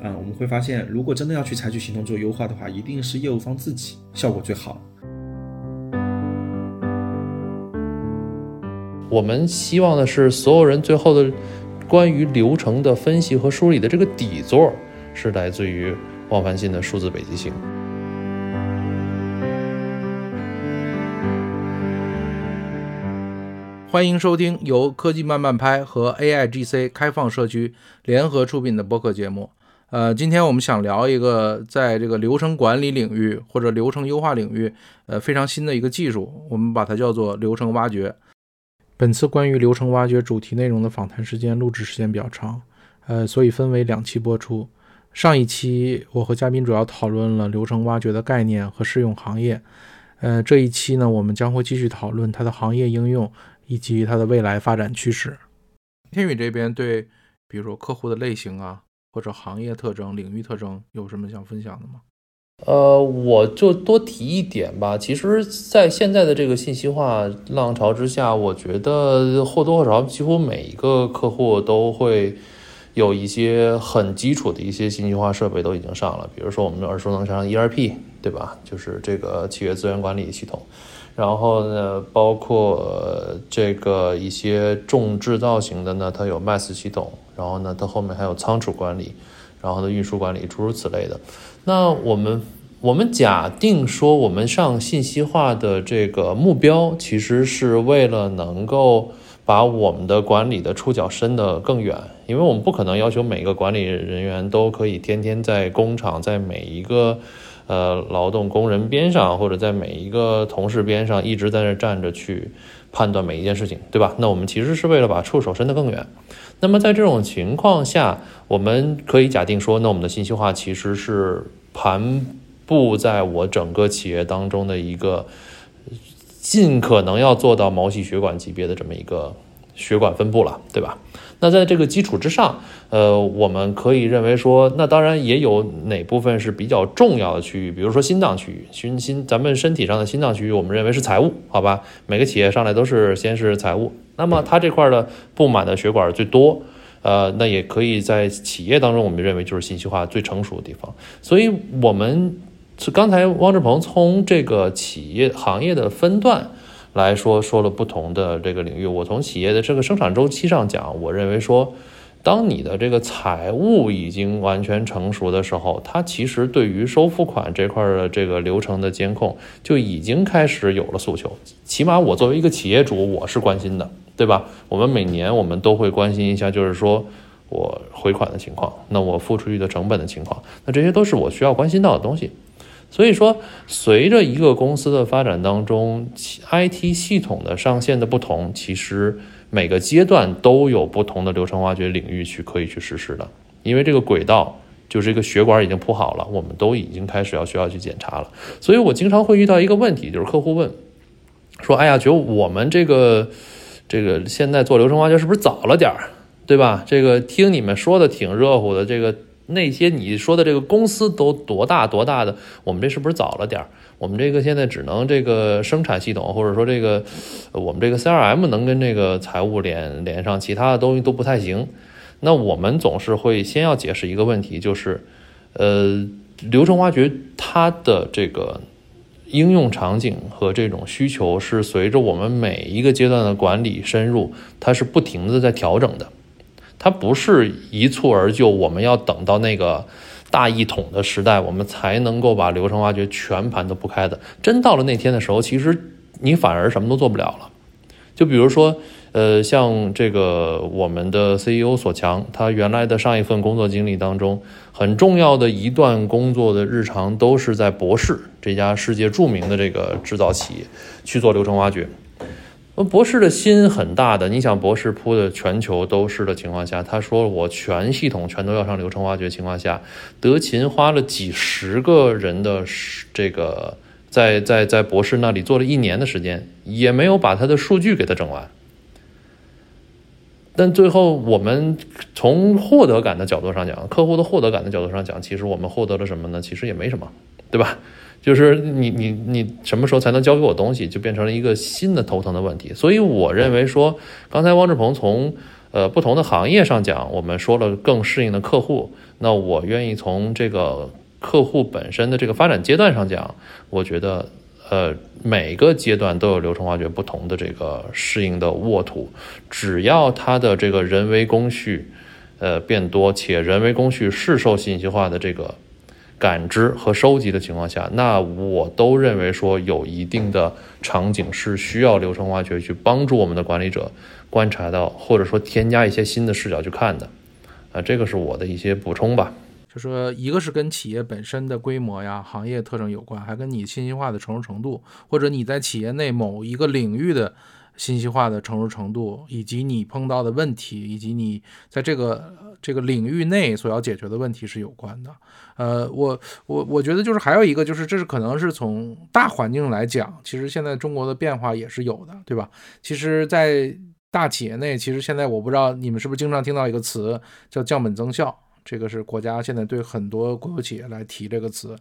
啊，我们会发现，如果真的要去采取行动做优化的话，一定是业务方自己效果最好。我们希望的是，所有人最后的关于流程的分析和梳理的这个底座，是来自于王凡信的数字北极星。欢迎收听由科技慢慢拍和 AIGC 开放社区联合出品的播客节目。呃，今天我们想聊一个在这个流程管理领域或者流程优化领域，呃，非常新的一个技术，我们把它叫做流程挖掘。本次关于流程挖掘主题内容的访谈时间录制时间比较长，呃，所以分为两期播出。上一期我和嘉宾主要讨论了流程挖掘的概念和适用行业，呃，这一期呢，我们将会继续讨论它的行业应用以及它的未来发展趋势。天宇这边对，比如说客户的类型啊。或者行业特征、领域特征有什么想分享的吗？呃，我就多提一点吧。其实，在现在的这个信息化浪潮之下，我觉得或多或少，几乎每一个客户都会有一些很基础的一些信息化设备都已经上了。比如说，我们耳熟能详的 ERP，对吧？就是这个企业资源管理系统。然后呢，包括这个一些重制造型的呢，它有 MAS 系统。然后呢，它后面还有仓储管理，然后呢运输管理，诸如此类的。那我们我们假定说，我们上信息化的这个目标，其实是为了能够把我们的管理的触角伸得更远，因为我们不可能要求每个管理人员都可以天天在工厂，在每一个呃劳动工人边上，或者在每一个同事边上一直在那站着去判断每一件事情，对吧？那我们其实是为了把触手伸得更远。那么在这种情况下，我们可以假定说，那我们的信息化其实是盘布在我整个企业当中的一个尽可能要做到毛细血管级别的这么一个血管分布了，对吧？那在这个基础之上，呃，我们可以认为说，那当然也有哪部分是比较重要的区域，比如说心脏区域，心心咱们身体上的心脏区域，我们认为是财务，好吧？每个企业上来都是先是财务。那么它这块的布满的血管最多，呃，那也可以在企业当中，我们认为就是信息化最成熟的地方。所以，我们刚才汪志鹏从这个企业行业的分段来说，说了不同的这个领域。我从企业的这个生产周期上讲，我认为说。当你的这个财务已经完全成熟的时候，它其实对于收付款这块的这个流程的监控就已经开始有了诉求。起码我作为一个企业主，我是关心的，对吧？我们每年我们都会关心一下，就是说我回款的情况，那我付出去的成本的情况，那这些都是我需要关心到的东西。所以说，随着一个公司的发展当中，IT 系统的上线的不同，其实。每个阶段都有不同的流程挖掘领域去可以去实施的，因为这个轨道就是一个血管已经铺好了，我们都已经开始要需要去检查了。所以我经常会遇到一个问题，就是客户问说：“哎呀，觉得我们这个这个现在做流程挖掘是不是早了点儿，对吧？这个听你们说的挺热乎的，这个那些你说的这个公司都多大多大的，我们这是不是早了点儿？”我们这个现在只能这个生产系统，或者说这个我们这个 CRM 能跟这个财务连连上，其他的东西都不太行。那我们总是会先要解释一个问题，就是呃，流程挖掘它的这个应用场景和这种需求是随着我们每一个阶段的管理深入，它是不停的在调整的，它不是一蹴而就，我们要等到那个。大一统的时代，我们才能够把流程挖掘全盘都铺开的。真到了那天的时候，其实你反而什么都做不了了。就比如说，呃，像这个我们的 CEO 索强，他原来的上一份工作经历当中，很重要的一段工作的日常，都是在博士这家世界著名的这个制造企业去做流程挖掘。博士的心很大的，你想博士铺的全球都是的情况下，他说我全系统全都要上流程挖掘情况下，德勤花了几十个人的这个在在在博士那里做了一年的时间，也没有把他的数据给他整完。但最后我们从获得感的角度上讲，客户的获得感的角度上讲，其实我们获得了什么呢？其实也没什么，对吧？就是你你你什么时候才能交给我东西，就变成了一个新的头疼的问题。所以我认为说，刚才汪志鹏从呃不同的行业上讲，我们说了更适应的客户，那我愿意从这个客户本身的这个发展阶段上讲，我觉得。呃，每个阶段都有流程挖掘不同的这个适应的沃土，只要它的这个人为工序，呃变多，且人为工序是受信息化的这个感知和收集的情况下，那我都认为说有一定的场景是需要流程挖掘去帮助我们的管理者观察到，或者说添加一些新的视角去看的，啊，这个是我的一些补充吧。就说一个是跟企业本身的规模呀、行业特征有关，还跟你信息化的成熟程度，或者你在企业内某一个领域的信息化的成熟程度，以及你碰到的问题，以及你在这个这个领域内所要解决的问题是有关的。呃，我我我觉得就是还有一个就是，这是可能是从大环境来讲，其实现在中国的变化也是有的，对吧？其实，在大企业内，其实现在我不知道你们是不是经常听到一个词叫降本增效。这个是国家现在对很多国有企业来提这个词，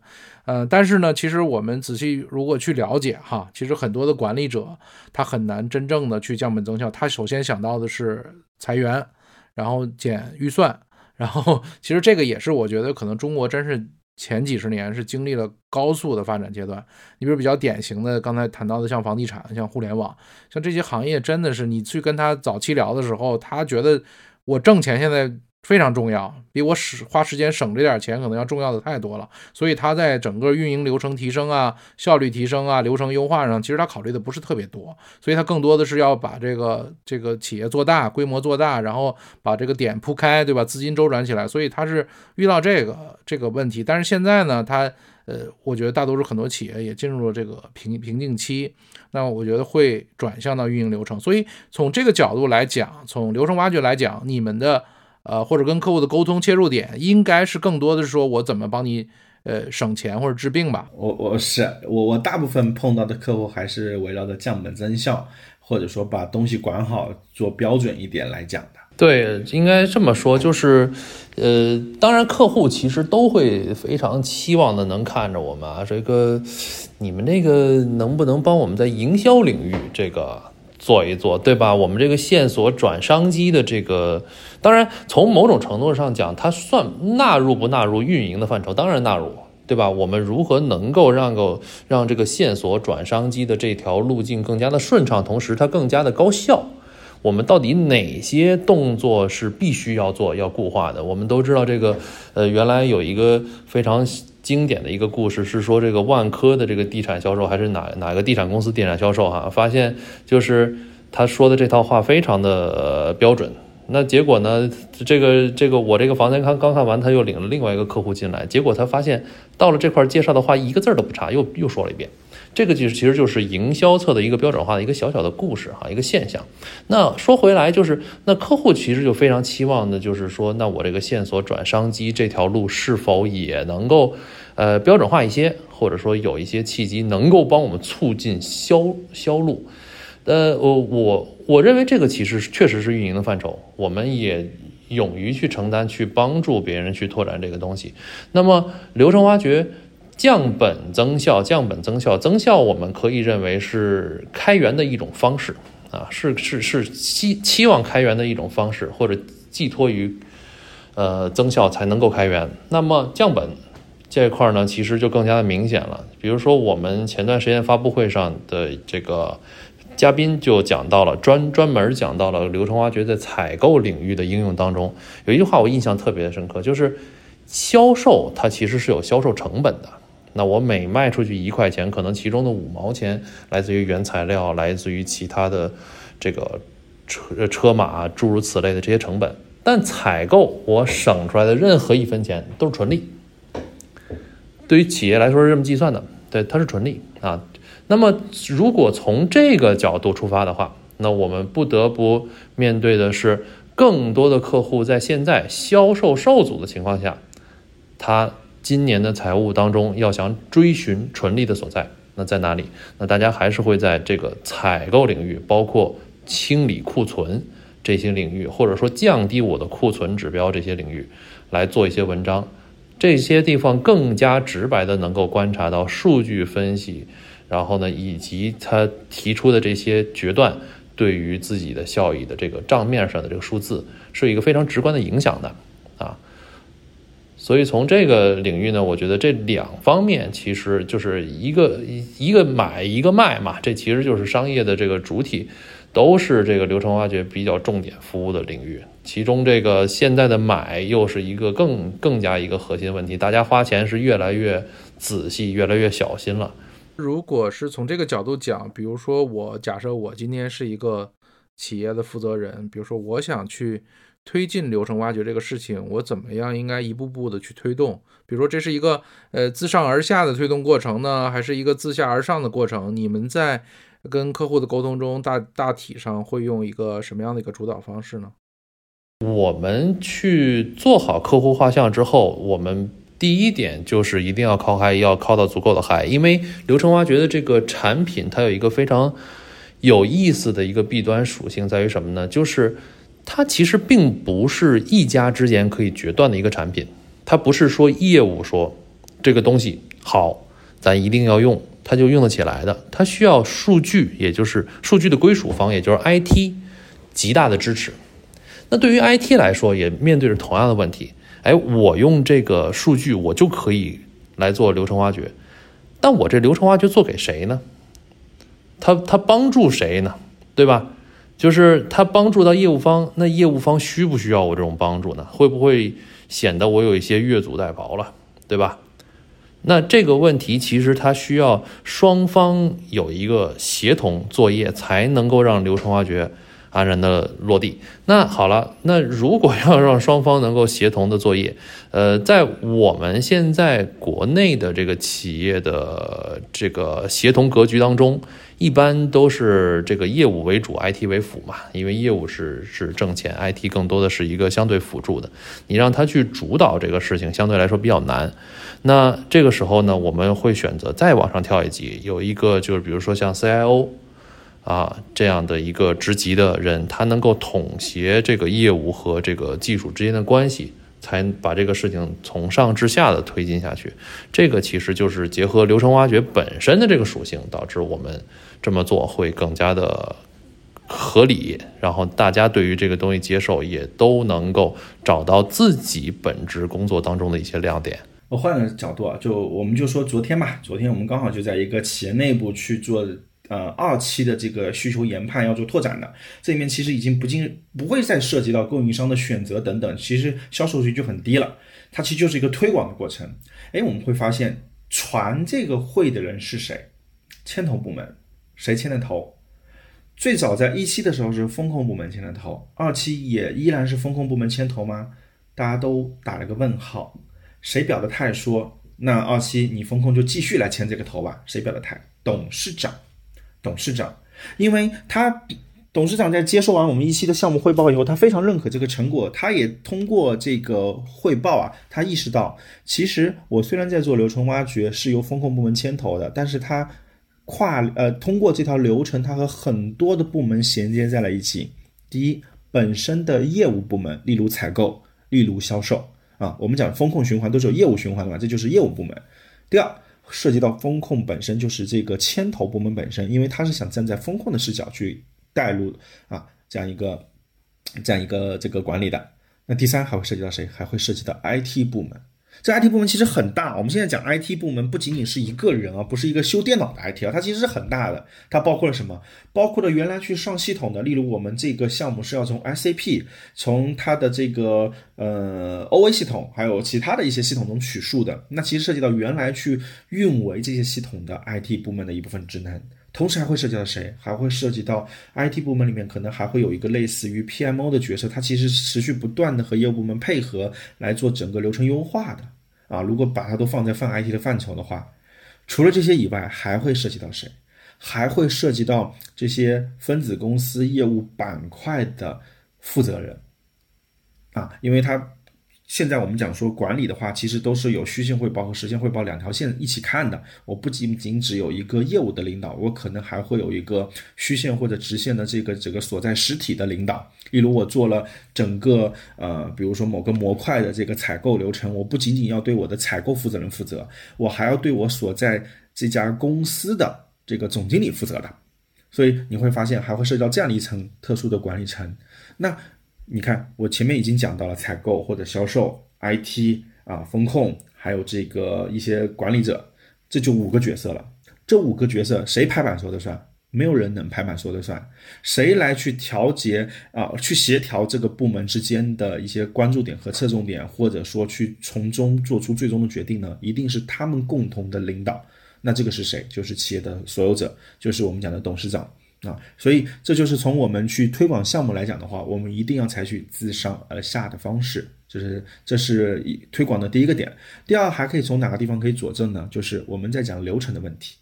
呃，但是呢，其实我们仔细如果去了解哈，其实很多的管理者他很难真正的去降本增效，他首先想到的是裁员，然后减预算，然后其实这个也是我觉得可能中国真是前几十年是经历了高速的发展阶段。你比如比较典型的刚才谈到的像房地产、像互联网、像这些行业，真的是你去跟他早期聊的时候，他觉得我挣钱现在。非常重要，比我使花时间省这点钱可能要重要的太多了。所以他在整个运营流程提升啊、效率提升啊、流程优化上，其实他考虑的不是特别多。所以他更多的是要把这个这个企业做大、规模做大，然后把这个点铺开，对吧？资金周转起来。所以他是遇到这个这个问题。但是现在呢，他呃，我觉得大多数很多企业也进入了这个瓶瓶颈期。那我觉得会转向到运营流程。所以从这个角度来讲，从流程挖掘来讲，你们的。呃，或者跟客户的沟通切入点，应该是更多的是说我怎么帮你呃省钱或者治病吧。我我是我我大部分碰到的客户还是围绕着降本增效，或者说把东西管好做标准一点来讲的。对，应该这么说，就是呃，当然客户其实都会非常期望的能看着我们啊，这个你们这个能不能帮我们在营销领域这个。做一做，对吧？我们这个线索转商机的这个，当然从某种程度上讲，它算纳入不纳入运营的范畴？当然纳入，对吧？我们如何能够让够让这个线索转商机的这条路径更加的顺畅，同时它更加的高效？我们到底哪些动作是必须要做、要固化的？我们都知道这个，呃，原来有一个非常。经典的一个故事是说，这个万科的这个地产销售还是哪哪个地产公司地产销售哈，发现就是他说的这套话非常的标准。那结果呢，这个这个我这个房间刚刚看完，他又领了另外一个客户进来，结果他发现到了这块介绍的话一个字都不差，又又说了一遍。这个其实其实就是营销侧的一个标准化的一个小小的故事哈，一个现象。那说回来就是，那客户其实就非常期望的就是说，那我这个线索转商机这条路是否也能够，呃，标准化一些，或者说有一些契机能够帮我们促进销销路。呃，我我我认为这个其实确实是运营的范畴，我们也勇于去承担，去帮助别人去拓展这个东西。那么流程挖掘。降本增效，降本增效，增效我们可以认为是开源的一种方式啊，是是是期期望开源的一种方式，或者寄托于呃增效才能够开源。那么降本这一块呢，其实就更加的明显了。比如说我们前段时间发布会上的这个嘉宾就讲到了专专门讲到了流程挖掘在采购领域的应用当中，有一句话我印象特别的深刻，就是销售它其实是有销售成本的。那我每卖出去一块钱，可能其中的五毛钱来自于原材料，来自于其他的这个车车马诸如此类的这些成本。但采购我省出来的任何一分钱都是纯利，对于企业来说是这么计算的，对，它是纯利啊。那么如果从这个角度出发的话，那我们不得不面对的是，更多的客户在现在销售受阻的情况下，他。今年的财务当中，要想追寻纯利的所在，那在哪里？那大家还是会在这个采购领域，包括清理库存这些领域，或者说降低我的库存指标这些领域来做一些文章。这些地方更加直白的能够观察到数据分析，然后呢，以及他提出的这些决断，对于自己的效益的这个账面上的这个数字是一个非常直观的影响的啊。所以从这个领域呢，我觉得这两方面其实就是一个一个买一个卖嘛，这其实就是商业的这个主体，都是这个流程挖掘比较重点服务的领域。其中这个现在的买又是一个更更加一个核心问题，大家花钱是越来越仔细，越来越小心了。如果是从这个角度讲，比如说我假设我今天是一个企业的负责人，比如说我想去。推进流程挖掘这个事情，我怎么样应该一步步的去推动？比如说，这是一个呃自上而下的推动过程呢，还是一个自下而上的过程？你们在跟客户的沟通中，大大体上会用一个什么样的一个主导方式呢？我们去做好客户画像之后，我们第一点就是一定要靠嗨，要靠到足够的嗨，因为流程挖掘的这个产品，它有一个非常有意思的一个弊端属性在于什么呢？就是。它其实并不是一家之间可以决断的一个产品，它不是说业务说这个东西好，咱一定要用，它就用得起来的。它需要数据，也就是数据的归属方，也就是 IT 极大的支持。那对于 IT 来说，也面对着同样的问题。哎，我用这个数据，我就可以来做流程挖掘，但我这流程挖掘做给谁呢？它它帮助谁呢？对吧？就是他帮助到业务方，那业务方需不需要我这种帮助呢？会不会显得我有一些越俎代庖了，对吧？那这个问题其实它需要双方有一个协同作业，才能够让流程挖掘安然的落地。那好了，那如果要让双方能够协同的作业，呃，在我们现在国内的这个企业的这个协同格局当中。一般都是这个业务为主，IT 为辅嘛，因为业务是是挣钱，IT 更多的是一个相对辅助的。你让他去主导这个事情，相对来说比较难。那这个时候呢，我们会选择再往上跳一级，有一个就是比如说像 CIO 啊这样的一个职级的人，他能够统协这个业务和这个技术之间的关系。才把这个事情从上至下的推进下去，这个其实就是结合流程挖掘本身的这个属性，导致我们这么做会更加的合理，然后大家对于这个东西接受也都能够找到自己本职工作当中的一些亮点。我换个角度啊，就我们就说昨天吧，昨天我们刚好就在一个企业内部去做。呃，二期的这个需求研判要做拓展的，这里面其实已经不进不会再涉及到供应商的选择等等，其实销售率就很低了。它其实就是一个推广的过程。哎，我们会发现传这个会的人是谁？牵头部门谁牵的头？最早在一期的时候是风控部门牵的头，二期也依然是风控部门牵头吗？大家都打了个问号。谁表的态说那二期你风控就继续来牵这个头吧？谁表的态？董事长。董事长，因为他董事长在接受完我们一期的项目汇报以后，他非常认可这个成果，他也通过这个汇报啊，他意识到，其实我虽然在做流程挖掘，是由风控部门牵头的，但是他跨呃通过这条流程，它和很多的部门衔接在了一起。第一，本身的业务部门，例如采购，例如销售啊，我们讲风控循环都是有业务循环的嘛，这就是业务部门。第二。涉及到风控本身就是这个牵头部门本身，因为他是想站在风控的视角去带入啊这样一个这样一个这个管理的。那第三还会涉及到谁？还会涉及到 IT 部门。这 IT 部门其实很大，我们现在讲 IT 部门不仅仅是一个人啊，不是一个修电脑的 IT 啊，它其实是很大的。它包括了什么？包括了原来去上系统的，例如我们这个项目是要从 SAP 从它的这个呃 OA 系统，还有其他的一些系统中取数的，那其实涉及到原来去运维这些系统的 IT 部门的一部分职能。同时还会涉及到谁？还会涉及到 IT 部门里面可能还会有一个类似于 PMO 的角色，它其实持续不断的和业务部门配合来做整个流程优化的啊。如果把它都放在泛 IT 的范畴的话，除了这些以外，还会涉及到谁？还会涉及到这些分子公司业务板块的负责人啊，因为它。现在我们讲说管理的话，其实都是有虚线汇报和实线汇报两条线一起看的。我不仅仅只有一个业务的领导，我可能还会有一个虚线或者直线的这个这个所在实体的领导。例如我做了整个呃，比如说某个模块的这个采购流程，我不仅仅要对我的采购负责人负责，我还要对我所在这家公司的这个总经理负责的。所以你会发现还会涉及到这样的一层特殊的管理层。那你看，我前面已经讲到了采购或者销售、IT 啊、风控，还有这个一些管理者，这就五个角色了。这五个角色谁拍板说的算？没有人能拍板说的算。谁来去调节啊？去协调这个部门之间的一些关注点和侧重点，或者说去从中做出最终的决定呢？一定是他们共同的领导。那这个是谁？就是企业的所有者，就是我们讲的董事长啊。所以这就是从我们去推广项目来讲的话，我们一定要采取自上而下的方式，就是这是一推广的第一个点。第二，还可以从哪个地方可以佐证呢？就是我们在讲流程的问题。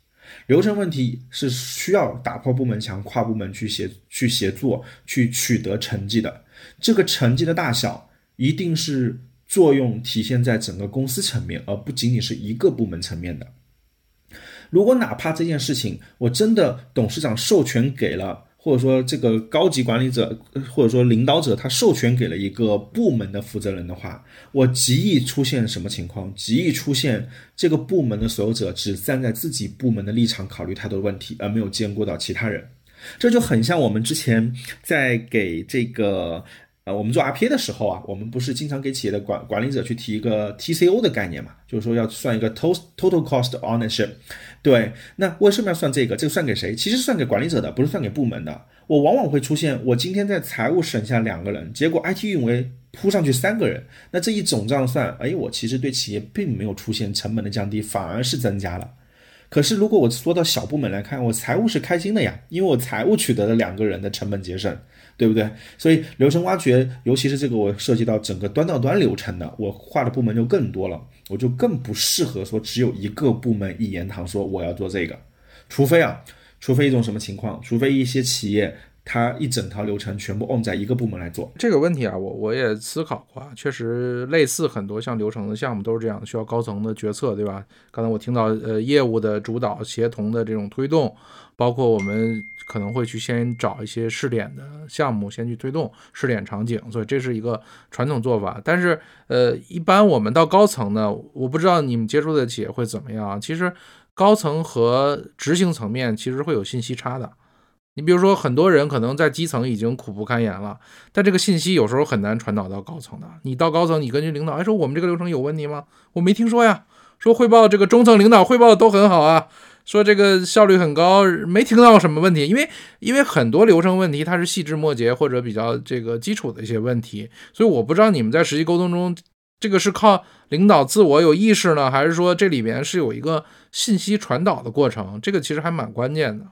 流程问题是需要打破部门墙、跨部门去协去协作、去取得成绩的。这个成绩的大小，一定是作用体现在整个公司层面，而不仅仅是一个部门层面的。如果哪怕这件事情我真的董事长授权给了，或者说这个高级管理者或者说领导者他授权给了一个部门的负责人的话，我极易出现什么情况？极易出现这个部门的所有者只站在自己部门的立场考虑太多的问题，而没有兼顾到其他人。这就很像我们之前在给这个。呃，我们做 RPA 的时候啊，我们不是经常给企业的管管理者去提一个 TCO 的概念嘛？就是说要算一个 total total cost ownership。对，那为什么要算这个？这个算给谁？其实算给管理者的，不是算给部门的。我往往会出现，我今天在财务省下两个人，结果 IT 运维扑上去三个人，那这一总账算，哎，我其实对企业并没有出现成本的降低，反而是增加了。可是如果我缩到小部门来看，我财务是开心的呀，因为我财务取得了两个人的成本节省。对不对？所以流程挖掘，尤其是这个我涉及到整个端到端流程的，我画的部门就更多了，我就更不适合说只有一个部门一言堂说我要做这个，除非啊，除非一种什么情况，除非一些企业它一整套流程全部 on 在一个部门来做这个问题啊，我我也思考过，确实类似很多像流程的项目都是这样，需要高层的决策，对吧？刚才我听到呃业务的主导协同的这种推动。包括我们可能会去先找一些试点的项目，先去推动试点场景，所以这是一个传统做法。但是，呃，一般我们到高层呢，我不知道你们接触的企业会怎么样。其实，高层和执行层面其实会有信息差的。你比如说，很多人可能在基层已经苦不堪言了，但这个信息有时候很难传导到高层的。你到高层，你根据领导，哎，说我们这个流程有问题吗？我没听说呀。说汇报这个中层领导汇报的都很好啊。说这个效率很高，没听到什么问题，因为因为很多流程问题它是细枝末节或者比较这个基础的一些问题，所以我不知道你们在实际沟通中，这个是靠领导自我有意识呢，还是说这里面是有一个信息传导的过程？这个其实还蛮关键的。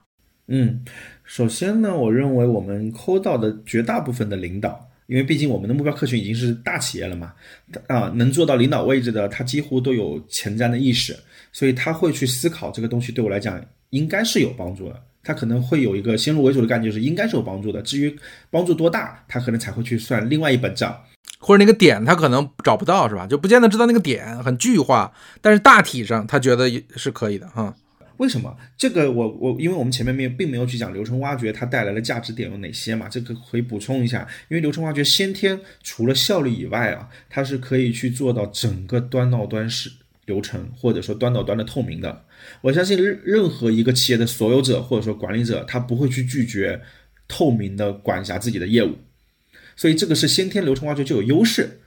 嗯，首先呢，我认为我们抠到的绝大部分的领导。因为毕竟我们的目标客群已经是大企业了嘛，啊，能做到领导位置的，他几乎都有前瞻的意识，所以他会去思考这个东西对我来讲应该是有帮助的。他可能会有一个先入为主的概念，就是应该是有帮助的。至于帮助多大，他可能才会去算另外一本账，或者那个点他可能找不到，是吧？就不见得知道那个点很具化，但是大体上他觉得也是可以的，哈。为什么这个我我因为我们前面没有并没有去讲流程挖掘它带来的价值点有哪些嘛？这个可以补充一下。因为流程挖掘先天除了效率以外啊，它是可以去做到整个端到端是流程或者说端到端的透明的。我相信任任何一个企业的所有者或者说管理者，他不会去拒绝透明的管辖自己的业务，所以这个是先天流程挖掘就有优势。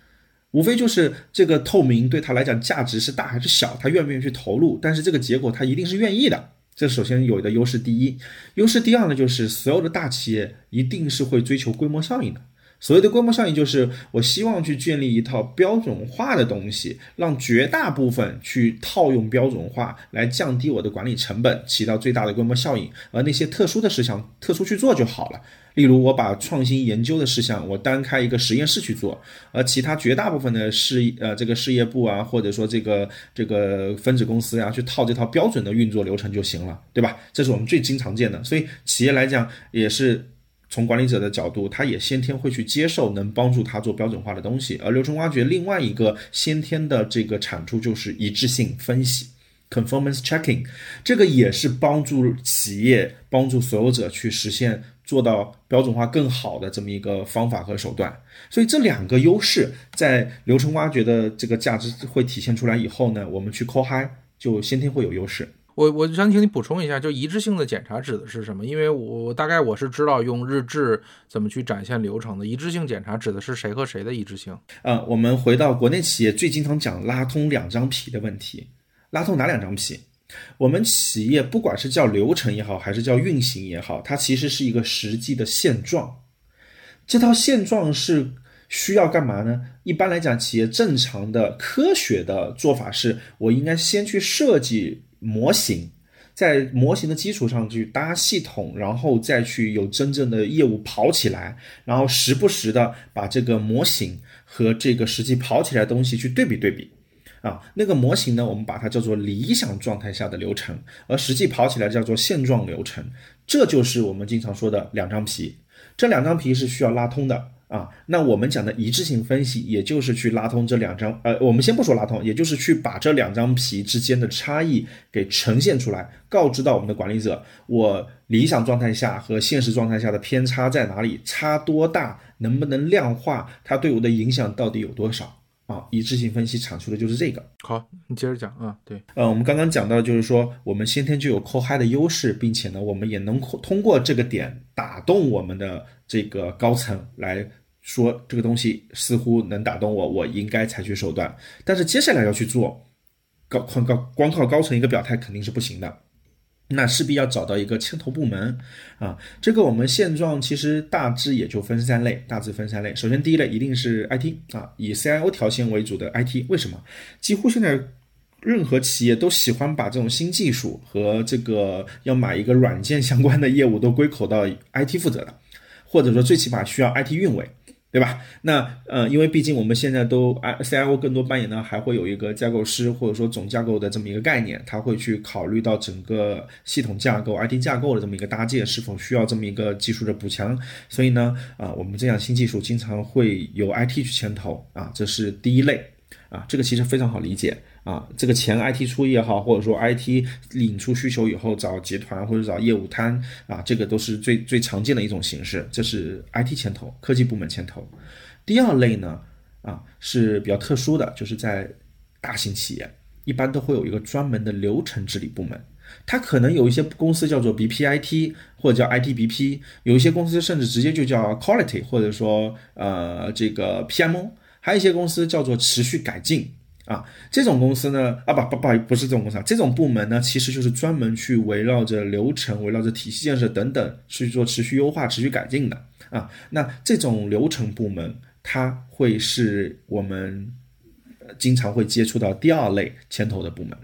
无非就是这个透明对他来讲价值是大还是小，他愿不愿意去投入？但是这个结果他一定是愿意的。这首先有的优势第一，优势第二呢，就是所有的大企业一定是会追求规模效应的。所谓的规模效应，就是我希望去建立一套标准化的东西，让绝大部分去套用标准化来降低我的管理成本，起到最大的规模效应。而那些特殊的事项，特殊去做就好了。例如，我把创新研究的事项，我单开一个实验室去做，而其他绝大部分的事呃这个事业部啊，或者说这个这个分子公司呀，去套这套标准的运作流程就行了，对吧？这是我们最经常见的。所以企业来讲，也是从管理者的角度，他也先天会去接受能帮助他做标准化的东西。而流程挖掘另外一个先天的这个产出就是一致性分析。Conformance checking，这个也是帮助企业、帮助所有者去实现做到标准化更好的这么一个方法和手段。所以这两个优势在流程挖掘的这个价值会体现出来以后呢，我们去 call high 就先天会有优势。我我想请你补充一下，就一致性的检查指的是什么？因为我大概我是知道用日志怎么去展现流程的。一致性检查指的是谁和谁的一致性？呃，我们回到国内企业最经常讲拉通两张皮的问题，拉通哪两张皮？我们企业不管是叫流程也好，还是叫运行也好，它其实是一个实际的现状。这套现状是需要干嘛呢？一般来讲，企业正常的科学的做法是，我应该先去设计模型，在模型的基础上去搭系统，然后再去有真正的业务跑起来，然后时不时的把这个模型和这个实际跑起来的东西去对比对比。啊，那个模型呢，我们把它叫做理想状态下的流程，而实际跑起来叫做现状流程。这就是我们经常说的两张皮。这两张皮是需要拉通的啊。那我们讲的一致性分析，也就是去拉通这两张，呃，我们先不说拉通，也就是去把这两张皮之间的差异给呈现出来，告知到我们的管理者，我理想状态下和现实状态下的偏差在哪里，差多大，能不能量化，它对我的影响到底有多少。啊，一致性分析阐述的就是这个。好，你接着讲啊。对，呃，我们刚刚讲到，就是说我们先天就有扣嗨的优势，并且呢，我们也能通过这个点打动我们的这个高层来说，这个东西似乎能打动我，我应该采取手段。但是接下来要去做，高靠高光靠高层一个表态肯定是不行的。那势必要找到一个牵头部门啊，这个我们现状其实大致也就分三类，大致分三类。首先第一类一定是 IT 啊，以 CIO 条线为主的 IT。为什么？几乎现在任何企业都喜欢把这种新技术和这个要买一个软件相关的业务都归口到 IT 负责的，或者说最起码需要 IT 运维。对吧？那呃，因为毕竟我们现在都 I CIO 更多扮演呢，还会有一个架构师或者说总架构的这么一个概念，他会去考虑到整个系统架构、IT 架构的这么一个搭建是否需要这么一个技术的补强。所以呢，啊，我们这样新技术经常会由 IT 去牵头啊，这是第一类啊，这个其实非常好理解。啊，这个钱 IT 出也好，或者说 IT 领出需求以后找集团或者找业务摊啊，这个都是最最常见的一种形式。这是 IT 牵头，科技部门牵头。第二类呢，啊是比较特殊的，就是在大型企业一般都会有一个专门的流程治理部门，它可能有一些公司叫做 BPIT 或者叫 ITBP，有一些公司甚至直接就叫 Quality 或者说呃这个 PMO，还有一些公司叫做持续改进。啊，这种公司呢，啊不不不不是这种公司，这种部门呢，其实就是专门去围绕着流程、围绕着体系建设等等去做持续优化、持续改进的啊。那这种流程部门，它会是我们经常会接触到第二类牵头的部门，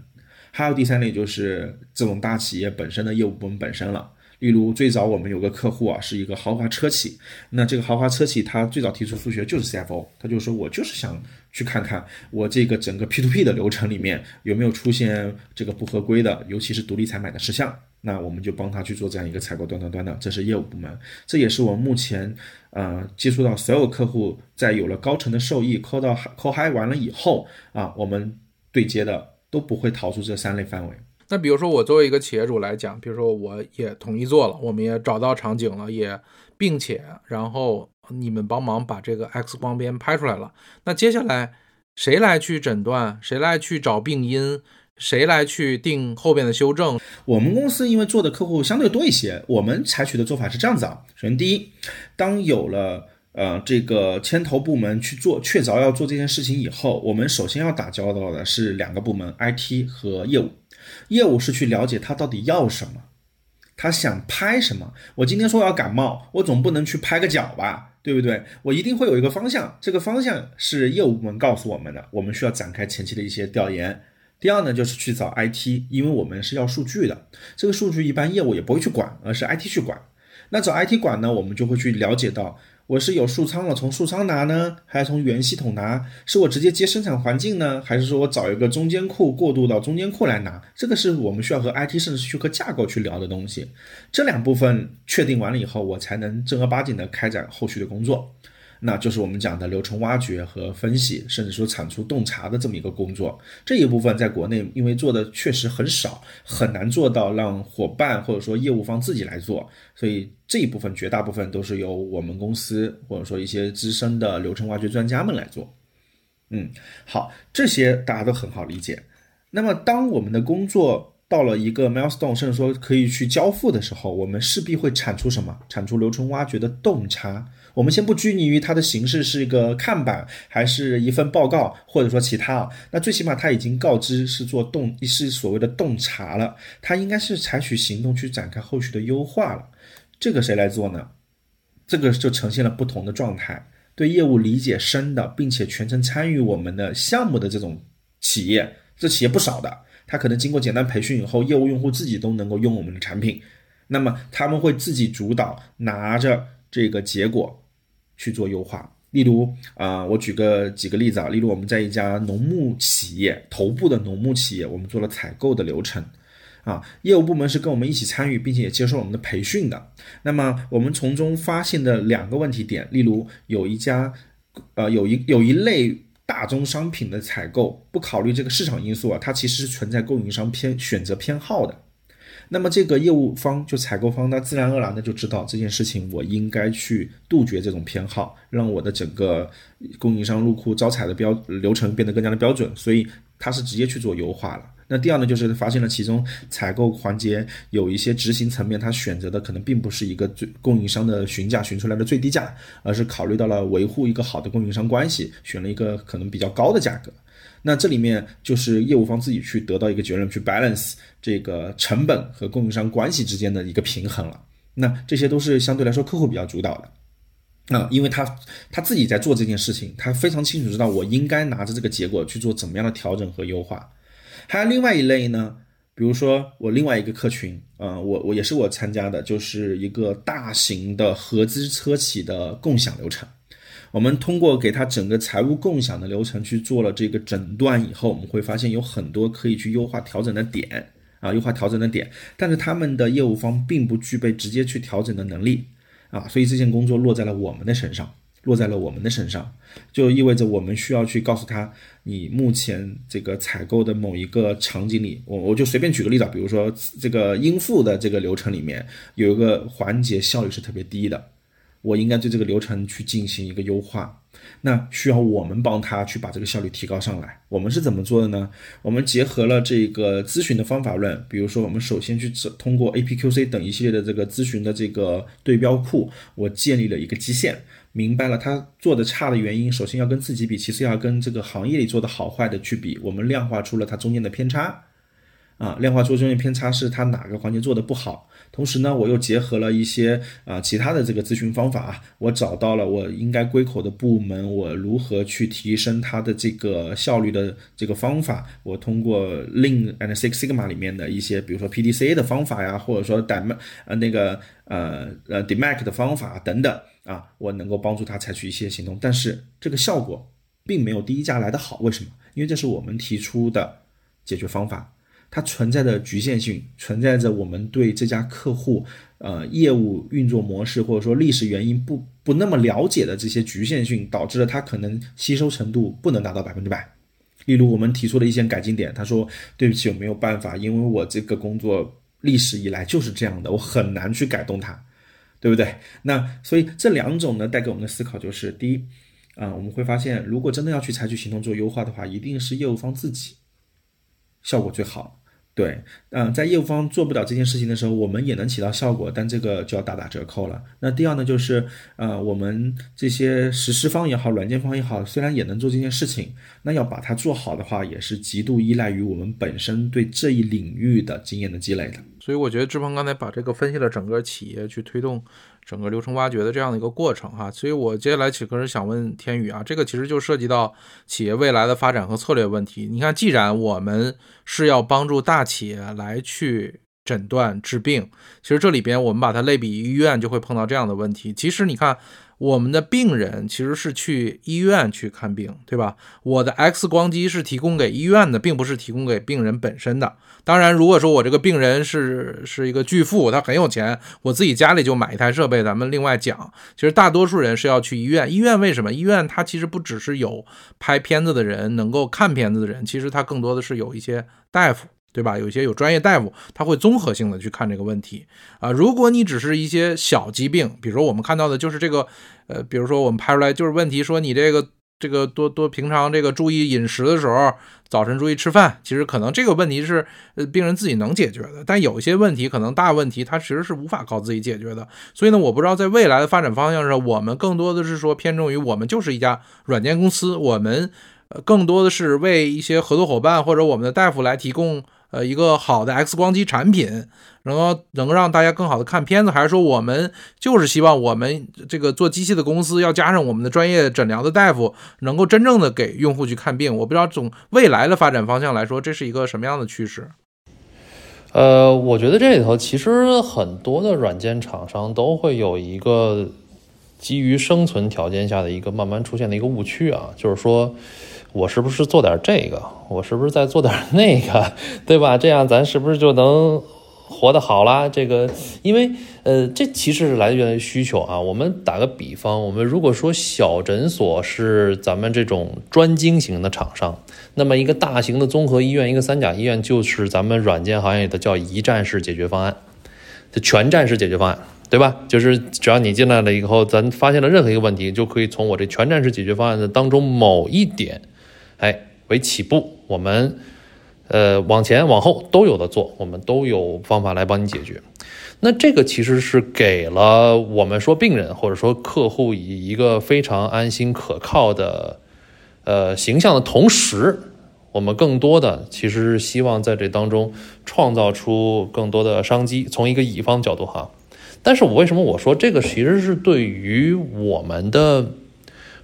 还有第三类就是这种大企业本身的业务部门本身了。例如，最早我们有个客户啊，是一个豪华车企。那这个豪华车企，他最早提出诉求就是 CFO，他就说我就是想去看看我这个整个 P to P 的流程里面有没有出现这个不合规的，尤其是独立采买的事项。那我们就帮他去做这样一个采购端端端的，这是业务部门。这也是我目前呃接触到所有客户，在有了高层的受益，扣到扣嗨完了以后啊，我们对接的都不会逃出这三类范围。那比如说，我作为一个企业主来讲，比如说我也统一做了，我们也找到场景了，也并且然后你们帮忙把这个 X 光片拍出来了。那接下来谁来去诊断？谁来去找病因？谁来去定后边的修正？我们公司因为做的客户相对多一些，我们采取的做法是这样子啊。首先，第一，当有了呃这个牵头部门去做，确凿要做这件事情以后，我们首先要打交道的是两个部门：IT 和业务。业务是去了解他到底要什么，他想拍什么。我今天说要感冒，我总不能去拍个脚吧，对不对？我一定会有一个方向，这个方向是业务部门告诉我们的，我们需要展开前期的一些调研。第二呢，就是去找 IT，因为我们是要数据的，这个数据一般业务也不会去管，而是 IT 去管。那找 IT 管呢，我们就会去了解到。我是有数仓了，从数仓拿呢，还是从原系统拿？是我直接接生产环境呢，还是说我找一个中间库过渡到中间库来拿？这个是我们需要和 IT 甚至去和架构去聊的东西。这两部分确定完了以后，我才能正儿八经的开展后续的工作。那就是我们讲的流程挖掘和分析，甚至说产出洞察的这么一个工作。这一部分在国内因为做的确实很少，很难做到让伙伴或者说业务方自己来做，所以这一部分绝大部分都是由我们公司或者说一些资深的流程挖掘专家们来做。嗯，好，这些大家都很好理解。那么当我们的工作到了一个 milestone，甚至说可以去交付的时候，我们势必会产出什么？产出流程挖掘的洞察。我们先不拘泥于它的形式是一个看板，还是一份报告，或者说其他啊。那最起码他已经告知是做洞，是所谓的洞察了，他应该是采取行动去展开后续的优化了。这个谁来做呢？这个就呈现了不同的状态。对业务理解深的，并且全程参与我们的项目的这种企业，这企业不少的。他可能经过简单培训以后，业务用户自己都能够用我们的产品，那么他们会自己主导拿着这个结果去做优化。例如啊，我举个几个例子啊，例如我们在一家农牧企业头部的农牧企业，我们做了采购的流程，啊，业务部门是跟我们一起参与，并且也接受我们的培训的。那么我们从中发现的两个问题点，例如有一家，呃，有一有一类。大宗商品的采购不考虑这个市场因素啊，它其实是存在供应商偏选择偏好的。那么这个业务方就采购方，他自然而然的就知道这件事情，我应该去杜绝这种偏好，让我的整个供应商入库招采的标流程变得更加的标准。所以他是直接去做优化了。那第二呢，就是发现了其中采购环节有一些执行层面，他选择的可能并不是一个最供应商的询价询出来的最低价，而是考虑到了维护一个好的供应商关系，选了一个可能比较高的价格。那这里面就是业务方自己去得到一个结论，去 balance 这个成本和供应商关系之间的一个平衡了。那这些都是相对来说客户比较主导的，啊，因为他他自己在做这件事情，他非常清楚知道我应该拿着这个结果去做怎么样的调整和优化。还有另外一类呢，比如说我另外一个客群，啊，我我也是我参加的，就是一个大型的合资车企的共享流程。我们通过给他整个财务共享的流程去做了这个诊断以后，我们会发现有很多可以去优化调整的点啊，优化调整的点，但是他们的业务方并不具备直接去调整的能力啊，所以这件工作落在了我们的身上。落在了我们的身上，就意味着我们需要去告诉他，你目前这个采购的某一个场景里，我我就随便举个例子啊，比如说这个应付的这个流程里面有一个环节效率是特别低的，我应该对这个流程去进行一个优化。那需要我们帮他去把这个效率提高上来。我们是怎么做的呢？我们结合了这个咨询的方法论，比如说我们首先去通过 APQC 等一系列的这个咨询的这个对标库，我建立了一个基线，明白了他做的差的原因，首先要跟自己比，其次要跟这个行业里做的好坏的去比，我们量化出了它中间的偏差。啊，量化出中间偏差是它哪个环节做的不好。同时呢，我又结合了一些啊其他的这个咨询方法啊，我找到了我应该归口的部门，我如何去提升它的这个效率的这个方法。我通过 Lean and Six Sigma 里面的一些，比如说 PDCA 的方法呀，或者说 d m 呃那个呃呃 DMAC 的方法等等啊，我能够帮助他采取一些行动。但是这个效果并没有第一家来的好，为什么？因为这是我们提出的解决方法。它存在的局限性，存在着我们对这家客户，呃，业务运作模式或者说历史原因不不那么了解的这些局限性，导致了它可能吸收程度不能达到百分之百。例如，我们提出的一些改进点，他说：“对不起，我没有办法，因为我这个工作历史以来就是这样的，我很难去改动它，对不对？”那所以这两种呢，带给我们的思考就是：第一，啊，我们会发现，如果真的要去采取行动做优化的话，一定是业务方自己效果最好。对，嗯，在业务方做不了这件事情的时候，我们也能起到效果，但这个就要大打折扣了。那第二呢，就是呃，我们这些实施方也好，软件方也好，虽然也能做这件事情，那要把它做好的话，也是极度依赖于我们本身对这一领域的经验的积累的。所以我觉得志鹏刚才把这个分析了整个企业去推动。整个流程挖掘的这样的一个过程哈，所以我接下来其实想问天宇啊，这个其实就涉及到企业未来的发展和策略问题。你看，既然我们是要帮助大企业来去诊断治病，其实这里边我们把它类比医院，就会碰到这样的问题。其实你看。我们的病人其实是去医院去看病，对吧？我的 X 光机是提供给医院的，并不是提供给病人本身的。当然，如果说我这个病人是是一个巨富，他很有钱，我自己家里就买一台设备，咱们另外讲。其实大多数人是要去医院。医院为什么？医院它其实不只是有拍片子的人，能够看片子的人，其实它更多的是有一些大夫。对吧？有一些有专业大夫，他会综合性的去看这个问题啊。如果你只是一些小疾病，比如说我们看到的就是这个，呃，比如说我们拍出来就是问题，说你这个这个多多平常这个注意饮食的时候，早晨注意吃饭，其实可能这个问题是呃病人自己能解决的，但有些问题可能大问题它其实是无法靠自己解决的。所以呢，我不知道在未来的发展方向上，我们更多的是说偏重于我们就是一家软件公司，我们呃更多的是为一些合作伙伴或者我们的大夫来提供呃一个好的 X 光机产品。能够能让大家更好的看片子，还是说我们就是希望我们这个做机器的公司要加上我们的专业诊疗的大夫，能够真正的给用户去看病？我不知道从未来的发展方向来说，这是一个什么样的趋势？呃，我觉得这里头其实很多的软件厂商都会有一个基于生存条件下的一个慢慢出现的一个误区啊，就是说我是不是做点这个，我是不是再做点那个，对吧？这样咱是不是就能？活得好啦，这个，因为呃，这其实是来源于需求啊。我们打个比方，我们如果说小诊所是咱们这种专精型的厂商，那么一个大型的综合医院，一个三甲医院，就是咱们软件行业里的叫一站式解决方案，就全站式解决方案，对吧？就是只要你进来了以后，咱发现了任何一个问题，就可以从我这全站式解决方案的当中某一点，哎，为起步，我们。呃，往前往后都有的做，我们都有方法来帮你解决。那这个其实是给了我们说病人或者说客户以一个非常安心可靠的呃形象的同时，我们更多的其实是希望在这当中创造出更多的商机。从一个乙方角度哈，但是我为什么我说这个其实是对于我们的。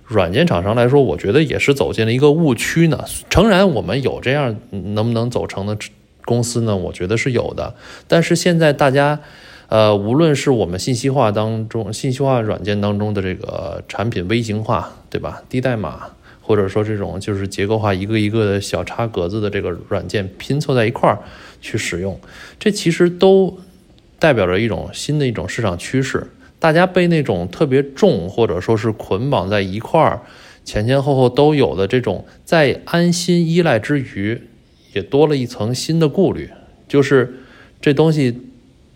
软件厂商来说，我觉得也是走进了一个误区呢。诚然，我们有这样能不能走成的公司呢？我觉得是有的。但是现在大家，呃，无论是我们信息化当中、信息化软件当中的这个产品微型化，对吧？低代码，或者说这种就是结构化一个一个的小插格子的这个软件拼凑在一块儿去使用，这其实都代表着一种新的一种市场趋势。大家被那种特别重或者说是捆绑在一块儿，前前后后都有的这种，在安心依赖之余，也多了一层新的顾虑，就是这东西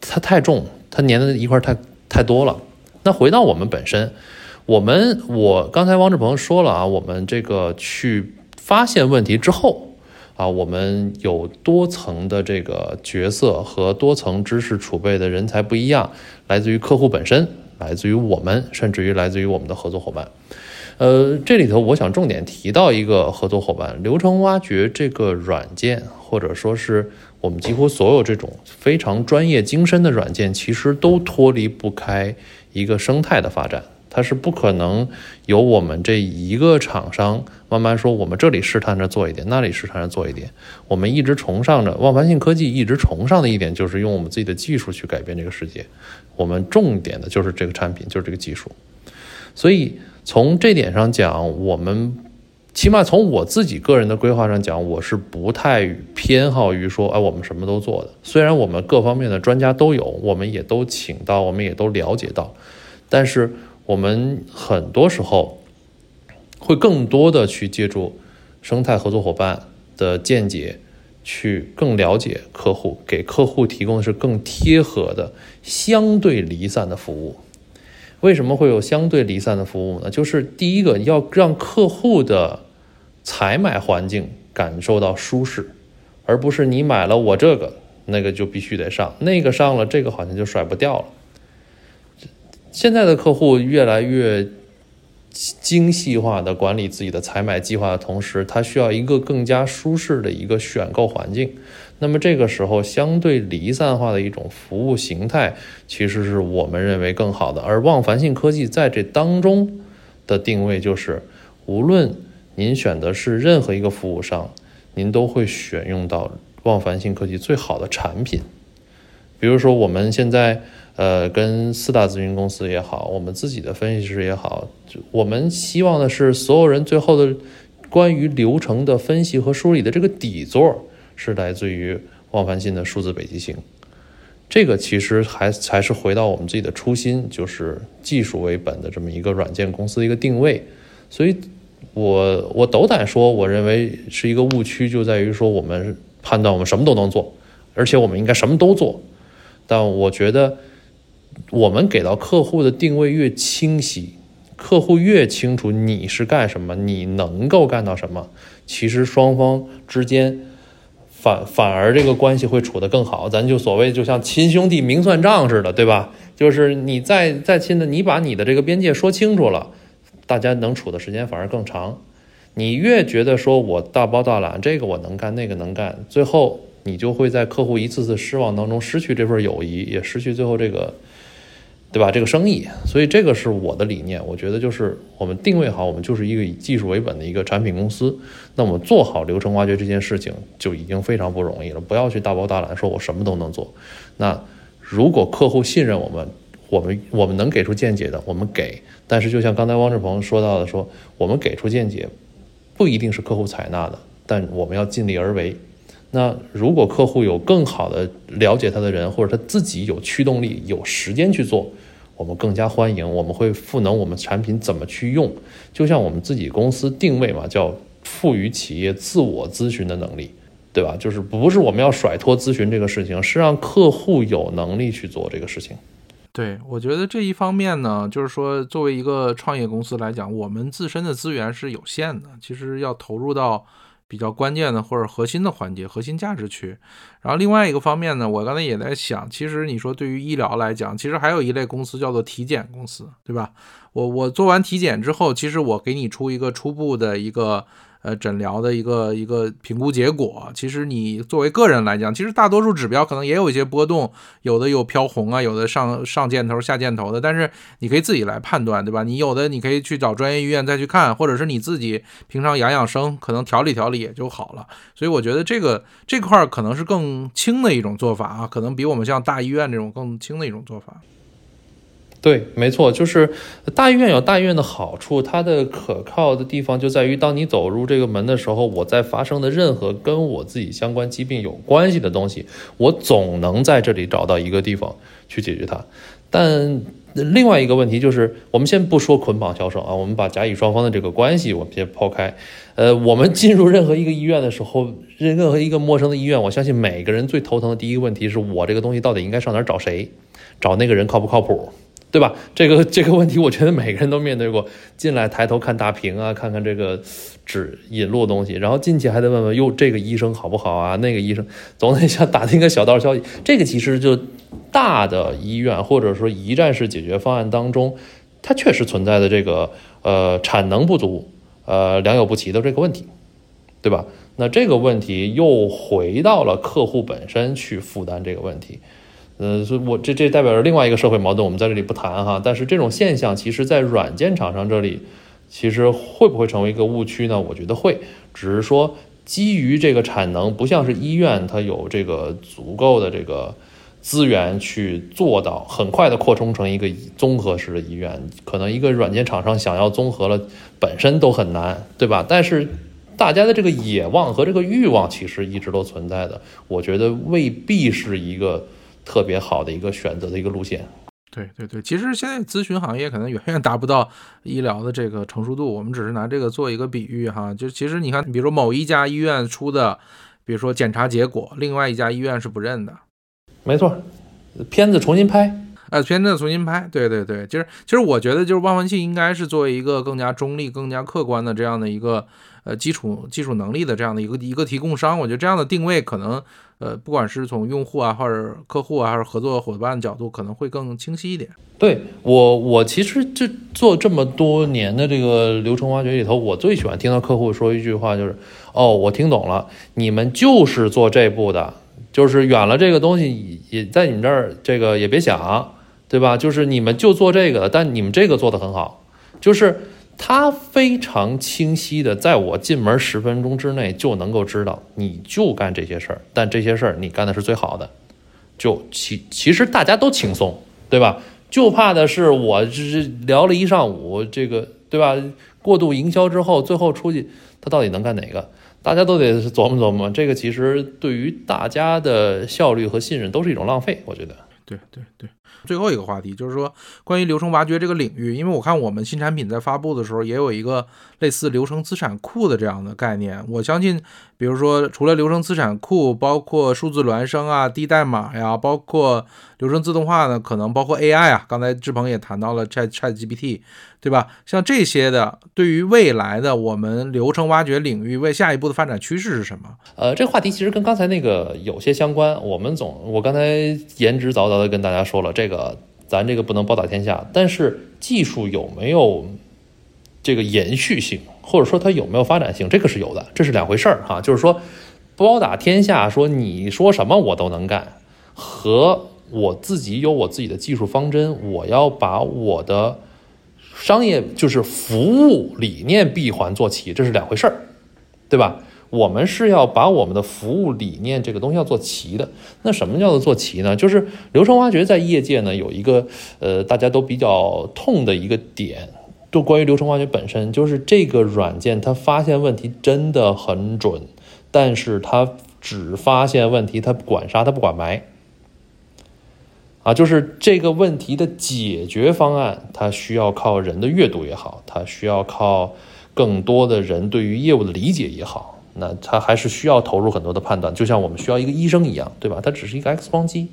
它太重，它粘在一块儿太太多了。那回到我们本身，我们我刚才汪志鹏说了啊，我们这个去发现问题之后。啊，我们有多层的这个角色和多层知识储备的人才不一样，来自于客户本身，来自于我们，甚至于来自于我们的合作伙伴。呃，这里头我想重点提到一个合作伙伴，流程挖掘这个软件，或者说是我们几乎所有这种非常专业精深的软件，其实都脱离不开一个生态的发展。它是不可能由我们这一个厂商慢慢说，我们这里试探着做一点，那里试探着做一点。我们一直崇尚着万凡信科技，一直崇尚的一点就是用我们自己的技术去改变这个世界。我们重点的就是这个产品，就是这个技术。所以从这点上讲，我们起码从我自己个人的规划上讲，我是不太偏好于说，哎，我们什么都做的。虽然我们各方面的专家都有，我们也都请到，我们也都了解到，但是。我们很多时候会更多的去借助生态合作伙伴的见解，去更了解客户，给客户提供的是更贴合的、相对离散的服务。为什么会有相对离散的服务呢？就是第一个要让客户的采买环境感受到舒适，而不是你买了我这个那个就必须得上，那个上了这个好像就甩不掉了。现在的客户越来越精细化的管理自己的采买计划的同时，他需要一个更加舒适的一个选购环境。那么这个时候，相对离散化的一种服务形态，其实是我们认为更好的。而望凡信科技在这当中的定位就是，无论您选的是任何一个服务商，您都会选用到望凡信科技最好的产品。比如说我们现在。呃，跟四大咨询公司也好，我们自己的分析师也好，我们希望的是所有人最后的关于流程的分析和梳理的这个底座是来自于望凡信的数字北极星。这个其实还才是回到我们自己的初心，就是技术为本的这么一个软件公司的一个定位。所以，我我斗胆说，我认为是一个误区，就在于说我们判断我们什么都能做，而且我们应该什么都做。但我觉得。我们给到客户的定位越清晰，客户越清楚你是干什么，你能够干到什么，其实双方之间反反而这个关系会处得更好。咱就所谓就像亲兄弟明算账似的，对吧？就是你再再亲的，你把你的这个边界说清楚了，大家能处的时间反而更长。你越觉得说我大包大揽，这个我能干，那个能干，最后你就会在客户一次次失望当中失去这份友谊，也失去最后这个，对吧？这个生意。所以这个是我的理念。我觉得就是我们定位好，我们就是一个以技术为本的一个产品公司。那我们做好流程挖掘这件事情就已经非常不容易了。不要去大包大揽，说我什么都能做。那如果客户信任我们，我们我们能给出见解的，我们给。但是就像刚才汪志鹏说到的，说我们给出见解。不一定是客户采纳的，但我们要尽力而为。那如果客户有更好的了解他的人，或者他自己有驱动力、有时间去做，我们更加欢迎。我们会赋能我们产品怎么去用，就像我们自己公司定位嘛，叫赋予企业自我咨询的能力，对吧？就是不是我们要甩脱咨询这个事情，是让客户有能力去做这个事情。对，我觉得这一方面呢，就是说，作为一个创业公司来讲，我们自身的资源是有限的，其实要投入到比较关键的或者核心的环节、核心价值区。然后另外一个方面呢，我刚才也在想，其实你说对于医疗来讲，其实还有一类公司叫做体检公司，对吧？我我做完体检之后，其实我给你出一个初步的一个。呃，诊疗的一个一个评估结果，其实你作为个人来讲，其实大多数指标可能也有一些波动，有的有飘红啊，有的上上箭头下箭头的，但是你可以自己来判断，对吧？你有的你可以去找专业医院再去看，或者是你自己平常养养生，可能调理调理也就好了。所以我觉得这个这块可能是更轻的一种做法啊，可能比我们像大医院这种更轻的一种做法。对，没错，就是大医院有大医院的好处，它的可靠的地方就在于，当你走入这个门的时候，我在发生的任何跟我自己相关疾病有关系的东西，我总能在这里找到一个地方去解决它。但另外一个问题就是，我们先不说捆绑销售啊，我们把甲乙双方的这个关系我们先抛开。呃，我们进入任何一个医院的时候，任何一个陌生的医院，我相信每个人最头疼的第一个问题是我这个东西到底应该上哪儿找谁，找那个人靠不靠谱？对吧？这个这个问题，我觉得每个人都面对过。进来抬头看大屏啊，看看这个纸引路的东西，然后进去还得问问，哟，这个医生好不好啊？那个医生总得想 打听个小道消息。这个其实就大的医院或者说一站式解决方案当中，它确实存在的这个呃产能不足、呃良莠不齐的这个问题，对吧？那这个问题又回到了客户本身去负担这个问题。呃，所以我这这代表着另外一个社会矛盾，我们在这里不谈哈。但是这种现象，其实在软件厂商这里，其实会不会成为一个误区呢？我觉得会，只是说基于这个产能，不像是医院，它有这个足够的这个资源去做到很快的扩充成一个综合式的医院。可能一个软件厂商想要综合了，本身都很难，对吧？但是大家的这个野望和这个欲望，其实一直都存在的。我觉得未必是一个。特别好的一个选择的一个路线，对对对，其实现在咨询行业可能远远达不到医疗的这个成熟度，我们只是拿这个做一个比喻哈，就其实你看，比如说某一家医院出的，比如说检查结果，另外一家医院是不认的，没错，片子重新拍，呃，片子重新拍，对对对，其实其实我觉得就是万文器应该是作为一个更加中立、更加客观的这样的一个呃基础技术能力的这样的一个一个提供商，我觉得这样的定位可能。呃，不管是从用户啊，或者客户啊，还是合作伙伴的角度，可能会更清晰一点。对我，我其实就做这么多年的这个流程挖掘里头，我最喜欢听到客户说一句话，就是“哦，我听懂了，你们就是做这步的，就是远了这个东西也在你们这儿，这个也别想，对吧？就是你们就做这个，但你们这个做的很好，就是。”他非常清晰的，在我进门十分钟之内就能够知道，你就干这些事儿，但这些事儿你干的是最好的，就其其实大家都轻松，对吧？就怕的是我这是聊了一上午，这个对吧？过度营销之后，最后出去他到底能干哪个？大家都得琢磨琢磨。这个其实对于大家的效率和信任都是一种浪费，我觉得。对对对。最后一个话题就是说关于流程挖掘这个领域，因为我看我们新产品在发布的时候也有一个类似流程资产库的这样的概念。我相信，比如说除了流程资产库，包括数字孪生啊、低代码呀，包括流程自动化呢，可能包括 AI 啊。刚才志鹏也谈到了 Chat Chat GPT，对吧？像这些的，对于未来的我们流程挖掘领域，为下一步的发展趋势是什么？呃，这个话题其实跟刚才那个有些相关。我们总我刚才言之凿凿的跟大家说了，这个咱这个不能包打天下，但是技术有没有这个延续性，或者说它有没有发展性，这个是有的，这是两回事儿哈。就是说包打天下，说你说什么我都能干，和我自己有我自己的技术方针，我要把我的商业就是服务理念闭环做齐，这是两回事儿，对吧？我们是要把我们的服务理念这个东西要做齐的。那什么叫做做齐呢？就是流程挖掘在业界呢有一个呃大家都比较痛的一个点，就关于流程挖掘本身，就是这个软件它发现问题真的很准，但是它只发现问题，它管杀，它不管埋。啊，就是这个问题的解决方案，它需要靠人的阅读也好，它需要靠更多的人对于业务的理解也好。那它还是需要投入很多的判断，就像我们需要一个医生一样，对吧？它只是一个 X 光机。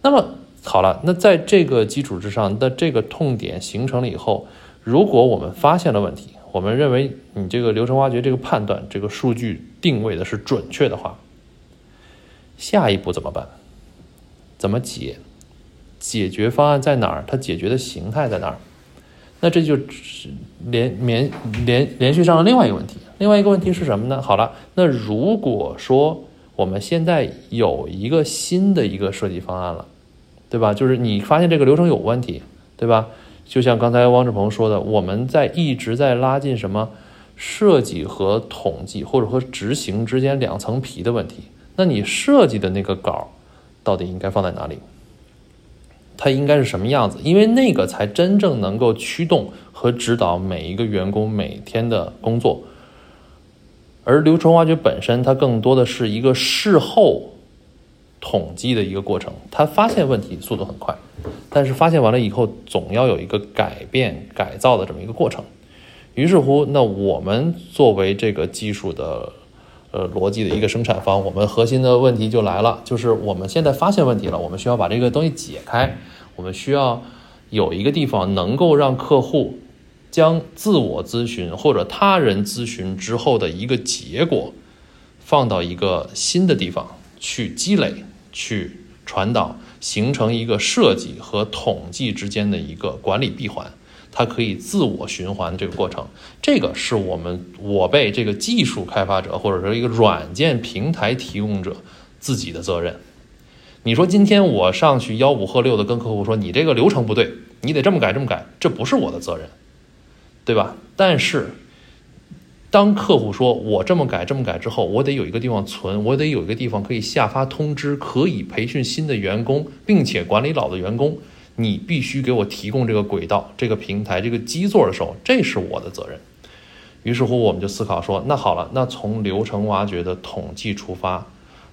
那么好了，那在这个基础之上，那这个痛点形成了以后，如果我们发现了问题，我们认为你这个流程挖掘这个判断，这个数据定位的是准确的话，下一步怎么办？怎么解？解决方案在哪儿？它解决的形态在哪儿？那这就是连连连连续上了另外一个问题。另外一个问题是什么呢？好了，那如果说我们现在有一个新的一个设计方案了，对吧？就是你发现这个流程有问题，对吧？就像刚才汪志鹏说的，我们在一直在拉近什么设计和统计或者和执行之间两层皮的问题。那你设计的那个稿到底应该放在哪里？它应该是什么样子？因为那个才真正能够驱动和指导每一个员工每天的工作。而流程挖掘本身，它更多的是一个事后统计的一个过程。它发现问题速度很快，但是发现完了以后，总要有一个改变、改造的这么一个过程。于是乎，那我们作为这个技术的呃逻辑的一个生产方，我们核心的问题就来了，就是我们现在发现问题了，我们需要把这个东西解开，我们需要有一个地方能够让客户。将自我咨询或者他人咨询之后的一个结果，放到一个新的地方去积累、去传导，形成一个设计和统计之间的一个管理闭环，它可以自我循环这个过程。这个是我们我被这个技术开发者或者说一个软件平台提供者自己的责任。你说今天我上去吆五喝六的跟客户说你这个流程不对，你得这么改这么改，这不是我的责任。对吧？但是，当客户说我这么改这么改之后，我得有一个地方存，我得有一个地方可以下发通知，可以培训新的员工，并且管理老的员工。你必须给我提供这个轨道、这个平台、这个基座的时候，这是我的责任。于是乎，我们就思考说，那好了，那从流程挖掘的统计出发，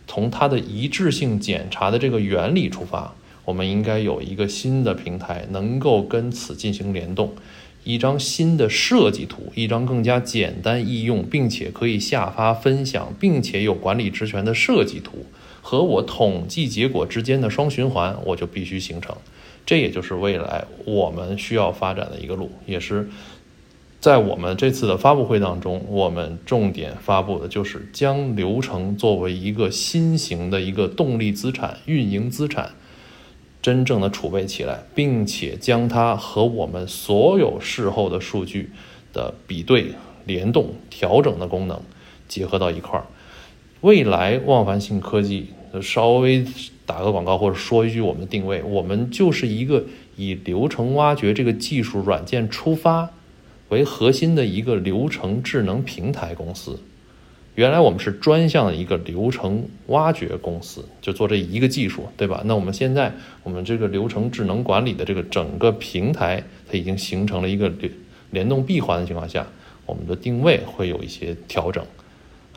从它的一致性检查的这个原理出发，我们应该有一个新的平台，能够跟此进行联动。一张新的设计图，一张更加简单易用，并且可以下发分享，并且有管理职权的设计图，和我统计结果之间的双循环，我就必须形成。这也就是未来我们需要发展的一个路，也是在我们这次的发布会当中，我们重点发布的就是将流程作为一个新型的一个动力资产、运营资产。真正的储备起来，并且将它和我们所有事后的数据的比对、联动、调整的功能结合到一块儿。未来望凡信科技稍微打个广告或者说一句我们的定位，我们就是一个以流程挖掘这个技术软件出发为核心的一个流程智能平台公司。原来我们是专项的一个流程挖掘公司，就做这一个技术，对吧？那我们现在我们这个流程智能管理的这个整个平台，它已经形成了一个联联动闭环的情况下，我们的定位会有一些调整，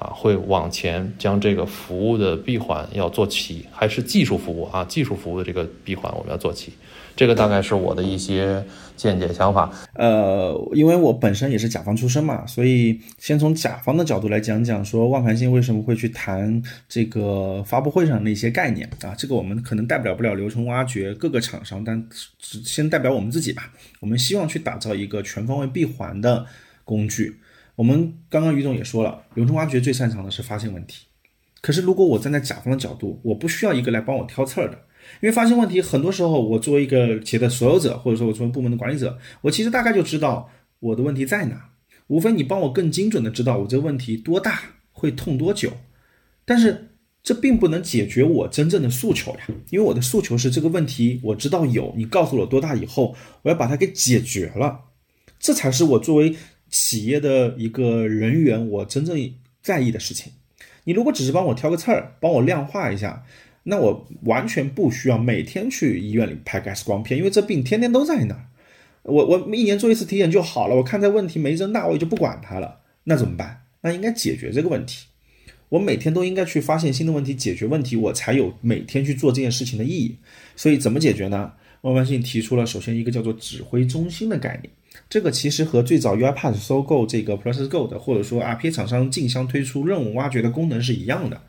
啊，会往前将这个服务的闭环要做齐，还是技术服务啊？技术服务的这个闭环我们要做齐，这个大概是我的一些见解想法。呃，因为我本身也是甲方出身嘛，所以先从甲方的角度来讲讲，说万盘星为什么会去谈这个发布会上的一些概念啊？这个我们可能代表不了流程挖掘各个厂商，但只先代表我们自己吧。我们希望去打造一个全方位闭环的工具。我们刚刚于总也说了，流程挖掘最擅长的是发现问题。可是如果我站在甲方的角度，我不需要一个来帮我挑刺儿的，因为发现问题很多时候，我作为一个企业的所有者，或者说我作为部门的管理者，我其实大概就知道我的问题在哪，无非你帮我更精准的知道我这个问题多大，会痛多久。但是这并不能解决我真正的诉求呀，因为我的诉求是这个问题我知道有，你告诉我多大以后，我要把它给解决了，这才是我作为。企业的一个人员，我真正在意的事情，你如果只是帮我挑个刺儿，帮我量化一下，那我完全不需要每天去医院里拍个 X 光片，因为这病天天都在那儿。我我一年做一次体检就好了，我看这问题没增大，我也就不管它了。那怎么办？那应该解决这个问题。我每天都应该去发现新的问题，解决问题，我才有每天去做这件事情的意义。所以怎么解决呢？万万信提出了首先一个叫做指挥中心的概念。这个其实和最早 UiPath 收购这个 Process Go 的，或者说 RPA 厂商竞相推出任务挖掘的功能是一样的。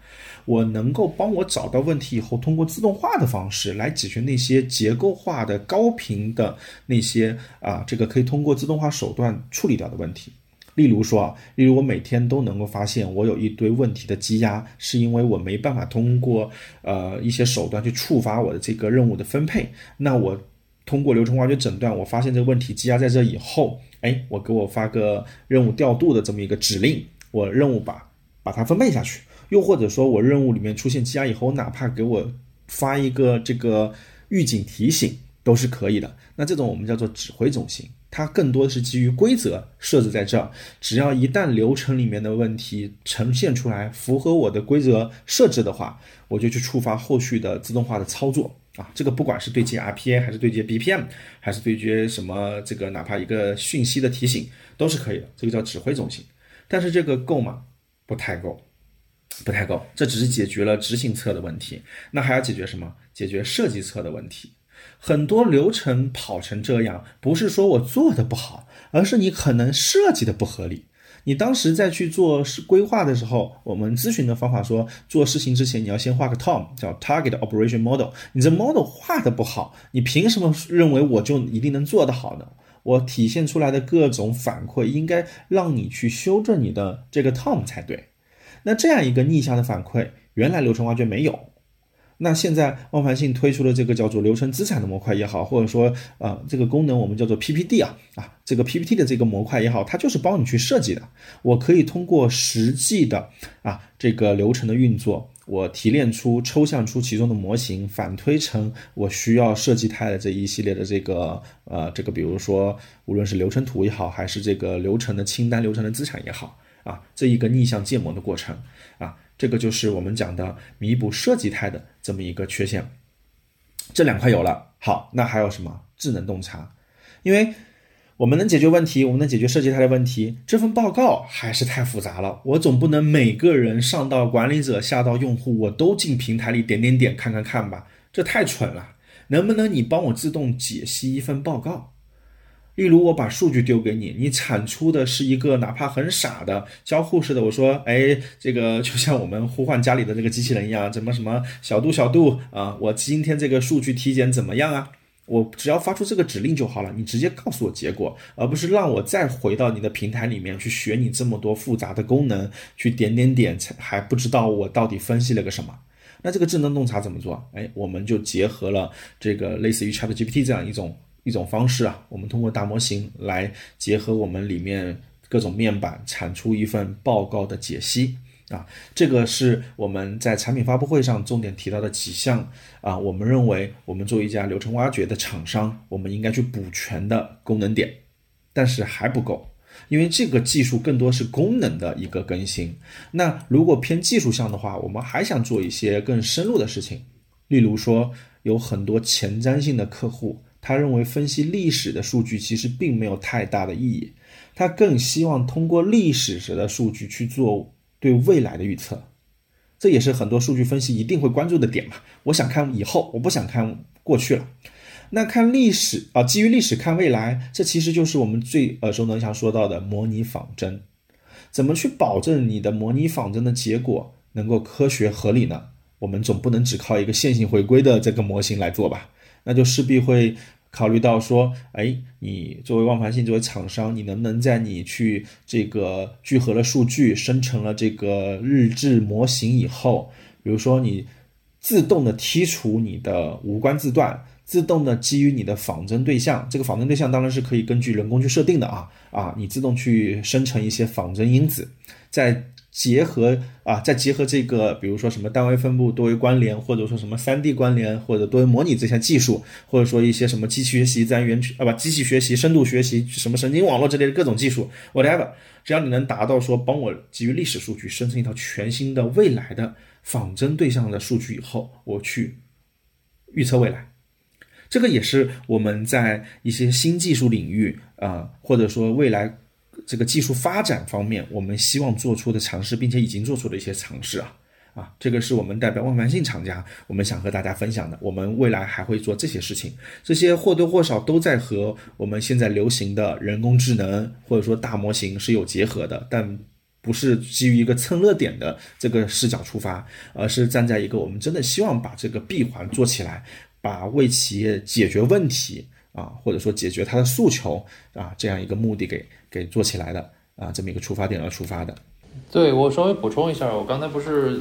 我能够帮我找到问题以后，通过自动化的方式来解决那些结构化的、高频的那些啊，这个可以通过自动化手段处理掉的问题。例如说啊，例如我每天都能够发现我有一堆问题的积压，是因为我没办法通过呃一些手段去触发我的这个任务的分配。那我。通过流程挖掘诊断，我发现这个问题积压在这以后，哎，我给我发个任务调度的这么一个指令，我任务把把它分配下去。又或者说我任务里面出现积压以后，哪怕给我发一个这个预警提醒都是可以的。那这种我们叫做指挥中心，它更多的是基于规则设置在这儿，只要一旦流程里面的问题呈现出来，符合我的规则设置的话，我就去触发后续的自动化的操作。啊，这个不管是对接 RPA 还是对接 BPM，还是对接什么这个，哪怕一个讯息的提醒都是可以的。这个叫指挥中心，但是这个够吗？不太够，不太够。这只是解决了执行侧的问题，那还要解决什么？解决设计侧的问题。很多流程跑成这样，不是说我做的不好，而是你可能设计的不合理。你当时在去做规划的时候，我们咨询的方法说，做事情之前你要先画个 TOM，叫 Target Operation Model。你这 model 画的不好，你凭什么认为我就一定能做得好呢？我体现出来的各种反馈应该让你去修正你的这个 TOM 才对。那这样一个逆向的反馈，原来流程挖掘没有。那现在万盘信推出的这个叫做流程资产的模块也好，或者说啊这个功能我们叫做 PPD 啊啊这个 PPT 的这个模块也好，它就是帮你去设计的。我可以通过实际的啊这个流程的运作，我提炼出抽象出其中的模型，反推成我需要设计态的这一系列的这个呃这个比如说无论是流程图也好，还是这个流程的清单、流程的资产也好啊这一个逆向建模的过程啊。这个就是我们讲的弥补设计态的这么一个缺陷，这两块有了，好，那还有什么智能洞察？因为我们能解决问题，我们能解决设计态的问题，这份报告还是太复杂了。我总不能每个人上到管理者，下到用户，我都进平台里点点点看看看吧，这太蠢了。能不能你帮我自动解析一份报告？例如，我把数据丢给你，你产出的是一个哪怕很傻的交互式的。我说，哎，这个就像我们呼唤家里的那个机器人一样，怎么什么小度小度啊？我今天这个数据体检怎么样啊？我只要发出这个指令就好了，你直接告诉我结果，而不是让我再回到你的平台里面去学你这么多复杂的功能，去点点点，还不知道我到底分析了个什么。那这个智能洞察怎么做？哎，我们就结合了这个类似于 ChatGPT 这样一种。一种方式啊，我们通过大模型来结合我们里面各种面板，产出一份报告的解析啊。这个是我们在产品发布会上重点提到的几项啊。我们认为，我们作为一家流程挖掘的厂商，我们应该去补全的功能点，但是还不够，因为这个技术更多是功能的一个更新。那如果偏技术项的话，我们还想做一些更深入的事情，例如说，有很多前瞻性的客户。他认为分析历史的数据其实并没有太大的意义，他更希望通过历史时的数据去做对未来的预测，这也是很多数据分析一定会关注的点嘛。我想看以后，我不想看过去了。那看历史啊，基于历史看未来，这其实就是我们最耳熟能详说到的模拟仿真。怎么去保证你的模拟仿真的结果能够科学合理呢？我们总不能只靠一个线性回归的这个模型来做吧？那就势必会考虑到说，哎，你作为万繁信作为厂商，你能不能在你去这个聚合了数据，生成了这个日志模型以后，比如说你自动的剔除你的无关字段。自动的基于你的仿真对象，这个仿真对象当然是可以根据人工去设定的啊啊，你自动去生成一些仿真因子，在结合啊，再结合这个，比如说什么单位分布多维关联，或者说什么三 D 关联，或者多维模拟这项技术，或者说一些什么机器学习、自然语言啊不，机器学习、深度学习、什么神经网络之类的各种技术，whatever，只要你能达到说帮我基于历史数据生成一套全新的未来的仿真对象的数据以后，我去预测未来。这个也是我们在一些新技术领域啊，或者说未来这个技术发展方面，我们希望做出的尝试，并且已经做出的一些尝试啊啊，这个是我们代表万繁信厂家，我们想和大家分享的。我们未来还会做这些事情，这些或多或少都在和我们现在流行的人工智能或者说大模型是有结合的，但不是基于一个蹭热点的这个视角出发，而是站在一个我们真的希望把这个闭环做起来。把为企业解决问题啊，或者说解决他的诉求啊，这样一个目的给给做起来的啊，这么一个出发点而出发的。对我稍微补充一下，我刚才不是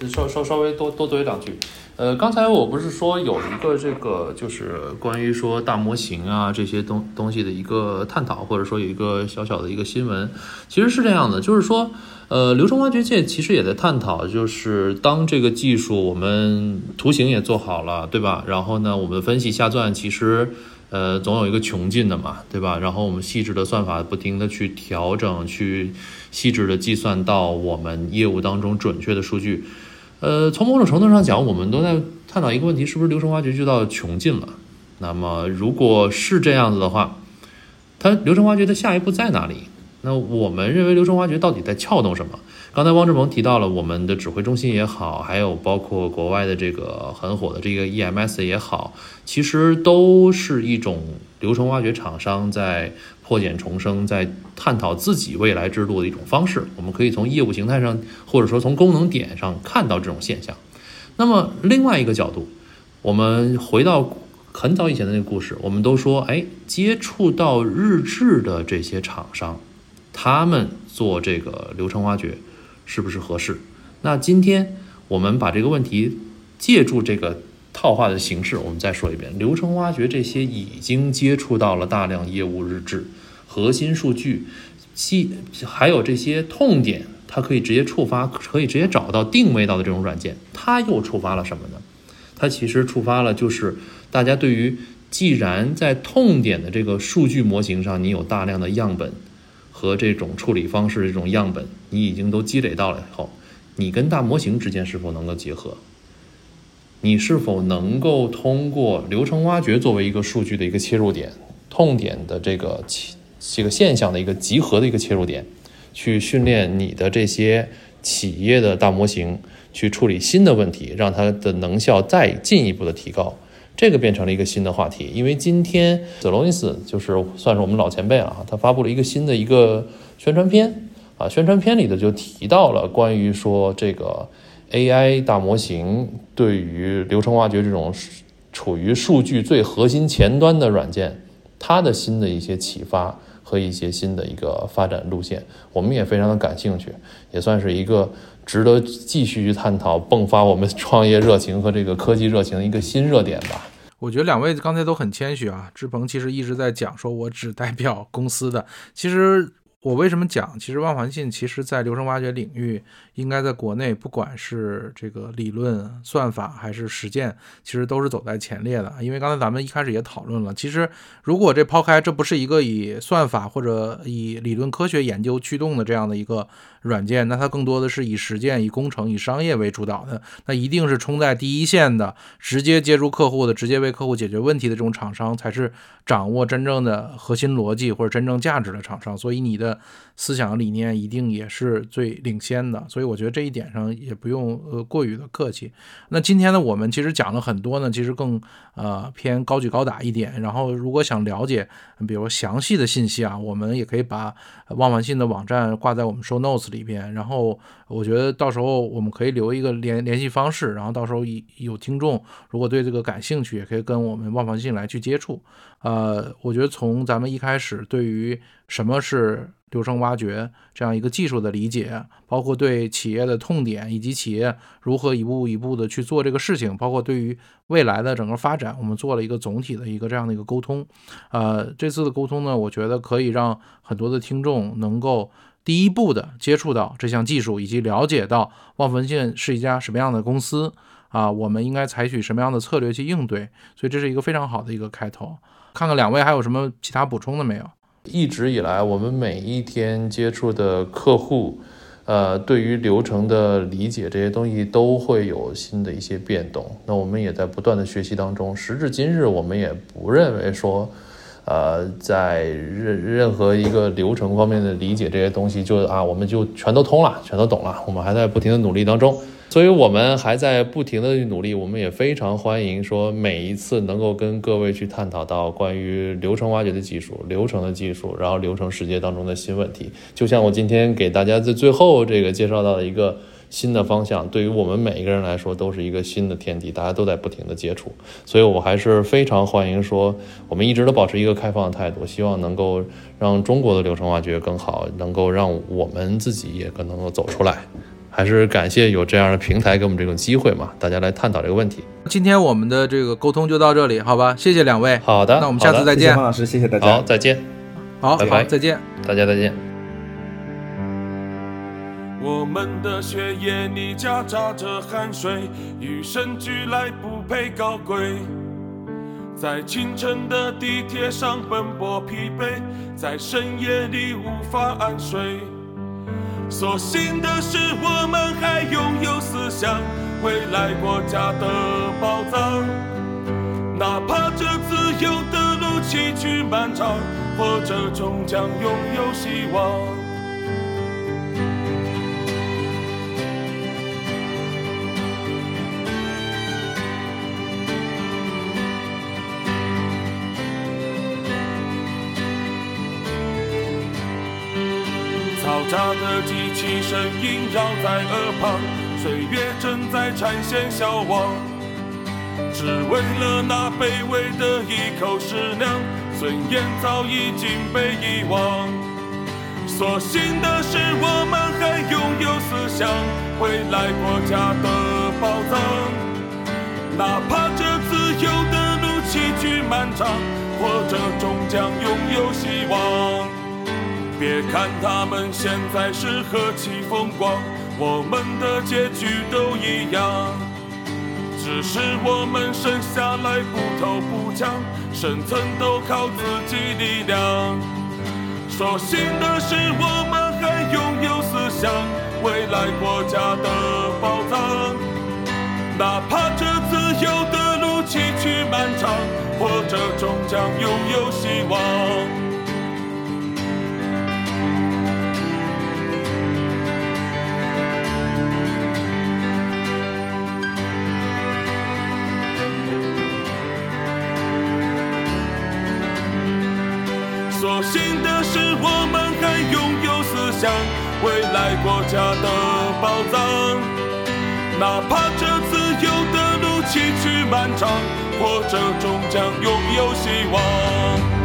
呃稍稍稍微多多怼两句，呃，刚才我不是说有一个这个就是关于说大模型啊这些东东西的一个探讨，或者说有一个小小的一个新闻，其实是这样的，就是说。呃，流程挖掘界其实也在探讨，就是当这个技术我们图形也做好了，对吧？然后呢，我们分析下钻，其实呃总有一个穷尽的嘛，对吧？然后我们细致的算法不停的去调整，去细致的计算到我们业务当中准确的数据。呃，从某种程度上讲，我们都在探讨一个问题：是不是流程挖掘就到穷尽了？那么如果是这样子的话，它流程挖掘的下一步在哪里？那我们认为流程挖掘到底在撬动什么？刚才汪志鹏提到了我们的指挥中心也好，还有包括国外的这个很火的这个 EMS 也好，其实都是一种流程挖掘厂商在破茧重生，在探讨自己未来之路的一种方式。我们可以从业务形态上，或者说从功能点上看到这种现象。那么另外一个角度，我们回到很早以前的那个故事，我们都说，哎，接触到日志的这些厂商。他们做这个流程挖掘是不是合适？那今天我们把这个问题借助这个套话的形式，我们再说一遍：流程挖掘这些已经接触到了大量业务日志、核心数据，其还有这些痛点，它可以直接触发，可以直接找到定位到的这种软件，它又触发了什么呢？它其实触发了就是大家对于，既然在痛点的这个数据模型上，你有大量的样本。和这种处理方式、这种样本，你已经都积累到了以后，你跟大模型之间是否能够结合？你是否能够通过流程挖掘作为一个数据的一个切入点、痛点的这个这个现象的一个集合的一个切入点，去训练你的这些企业的大模型，去处理新的问题，让它的能效再进一步的提高？这个变成了一个新的话题，因为今天泽罗尼斯就是算是我们老前辈了啊，他发布了一个新的一个宣传片啊，宣传片里的就提到了关于说这个 AI 大模型对于流程挖掘这种处于数据最核心前端的软件，它的新的一些启发和一些新的一个发展路线，我们也非常的感兴趣，也算是一个。值得继续去探讨，迸发我们创业热情和这个科技热情的一个新热点吧。我觉得两位刚才都很谦虚啊，志鹏其实一直在讲说，我只代表公司的，其实。我为什么讲？其实万环信其实在流程挖掘领域，应该在国内，不管是这个理论算法还是实践，其实都是走在前列的。因为刚才咱们一开始也讨论了，其实如果这抛开这不是一个以算法或者以理论科学研究驱动的这样的一个软件，那它更多的是以实践、以工程、以商业为主导的，那一定是冲在第一线的，直接接触客户的，直接为客户解决问题的这种厂商，才是掌握真正的核心逻辑或者真正价值的厂商。所以你的思想理念一定也是最领先的，所以我觉得这一点上也不用呃过于的客气。那今天呢，我们其实讲了很多呢，其实更呃偏高举高打一点。然后如果想了解比如详细的信息啊，我们也可以把万万信的网站挂在我们 show notes 里边。然后我觉得到时候我们可以留一个联联系方式，然后到时候有听众如果对这个感兴趣，也可以跟我们万万信来去接触。呃，我觉得从咱们一开始对于什么是流程挖掘这样一个技术的理解，包括对企业的痛点以及企业如何一步一步的去做这个事情，包括对于未来的整个发展，我们做了一个总体的一个这样的一个沟通。呃，这次的沟通呢，我觉得可以让很多的听众能够第一步的接触到这项技术，以及了解到望文信是一家什么样的公司啊，我们应该采取什么样的策略去应对。所以这是一个非常好的一个开头。看看两位还有什么其他补充的没有？一直以来，我们每一天接触的客户，呃，对于流程的理解这些东西都会有新的一些变动。那我们也在不断的学习当中。时至今日，我们也不认为说，呃，在任任何一个流程方面的理解这些东西就啊，我们就全都通了，全都懂了。我们还在不停的努力当中。所以，我们还在不停的努力。我们也非常欢迎说每一次能够跟各位去探讨到关于流程挖掘的技术、流程的技术，然后流程世界当中的新问题。就像我今天给大家在最后这个介绍到的一个新的方向，对于我们每一个人来说都是一个新的天地，大家都在不停的接触。所以我还是非常欢迎说，我们一直都保持一个开放的态度，希望能够让中国的流程挖掘更好，能够让我们自己也更能够走出来。还是感谢有这样的平台给我们这种机会嘛，大家来探讨这个问题。今天我们的这个沟通就到这里，好吧？谢谢两位。好的，那我们下次再见。方老师，谢谢大家。好，再见。好，拜拜，再见。大家再见。我们的血液里夹杂着汗水，与生俱来不配高贵。在清晨的地铁上奔波疲惫，在深夜里无法安睡。所幸的是，我们还拥有思想，未来国家的宝藏。哪怕这自由的路崎岖漫长，或者终将拥有希望。的机器声音绕在耳旁，岁月正在缠线消亡。只为了那卑微的一口食粮，尊严早已经被遗忘。所幸的是，我们还拥有思想，未来国家的宝藏。哪怕这自由的路崎岖漫长，或者终将拥有希望。别看他们现在是何其风光，我们的结局都一样。只是我们生下来不偷不抢，生存都靠自己力量。所幸的是，我们还拥有思想，未来国家的宝藏。哪怕这自由的路崎岖漫长，或者终将拥有希望。未来国家的宝藏。哪怕这自由的路崎岖漫长，或者终将拥有希望。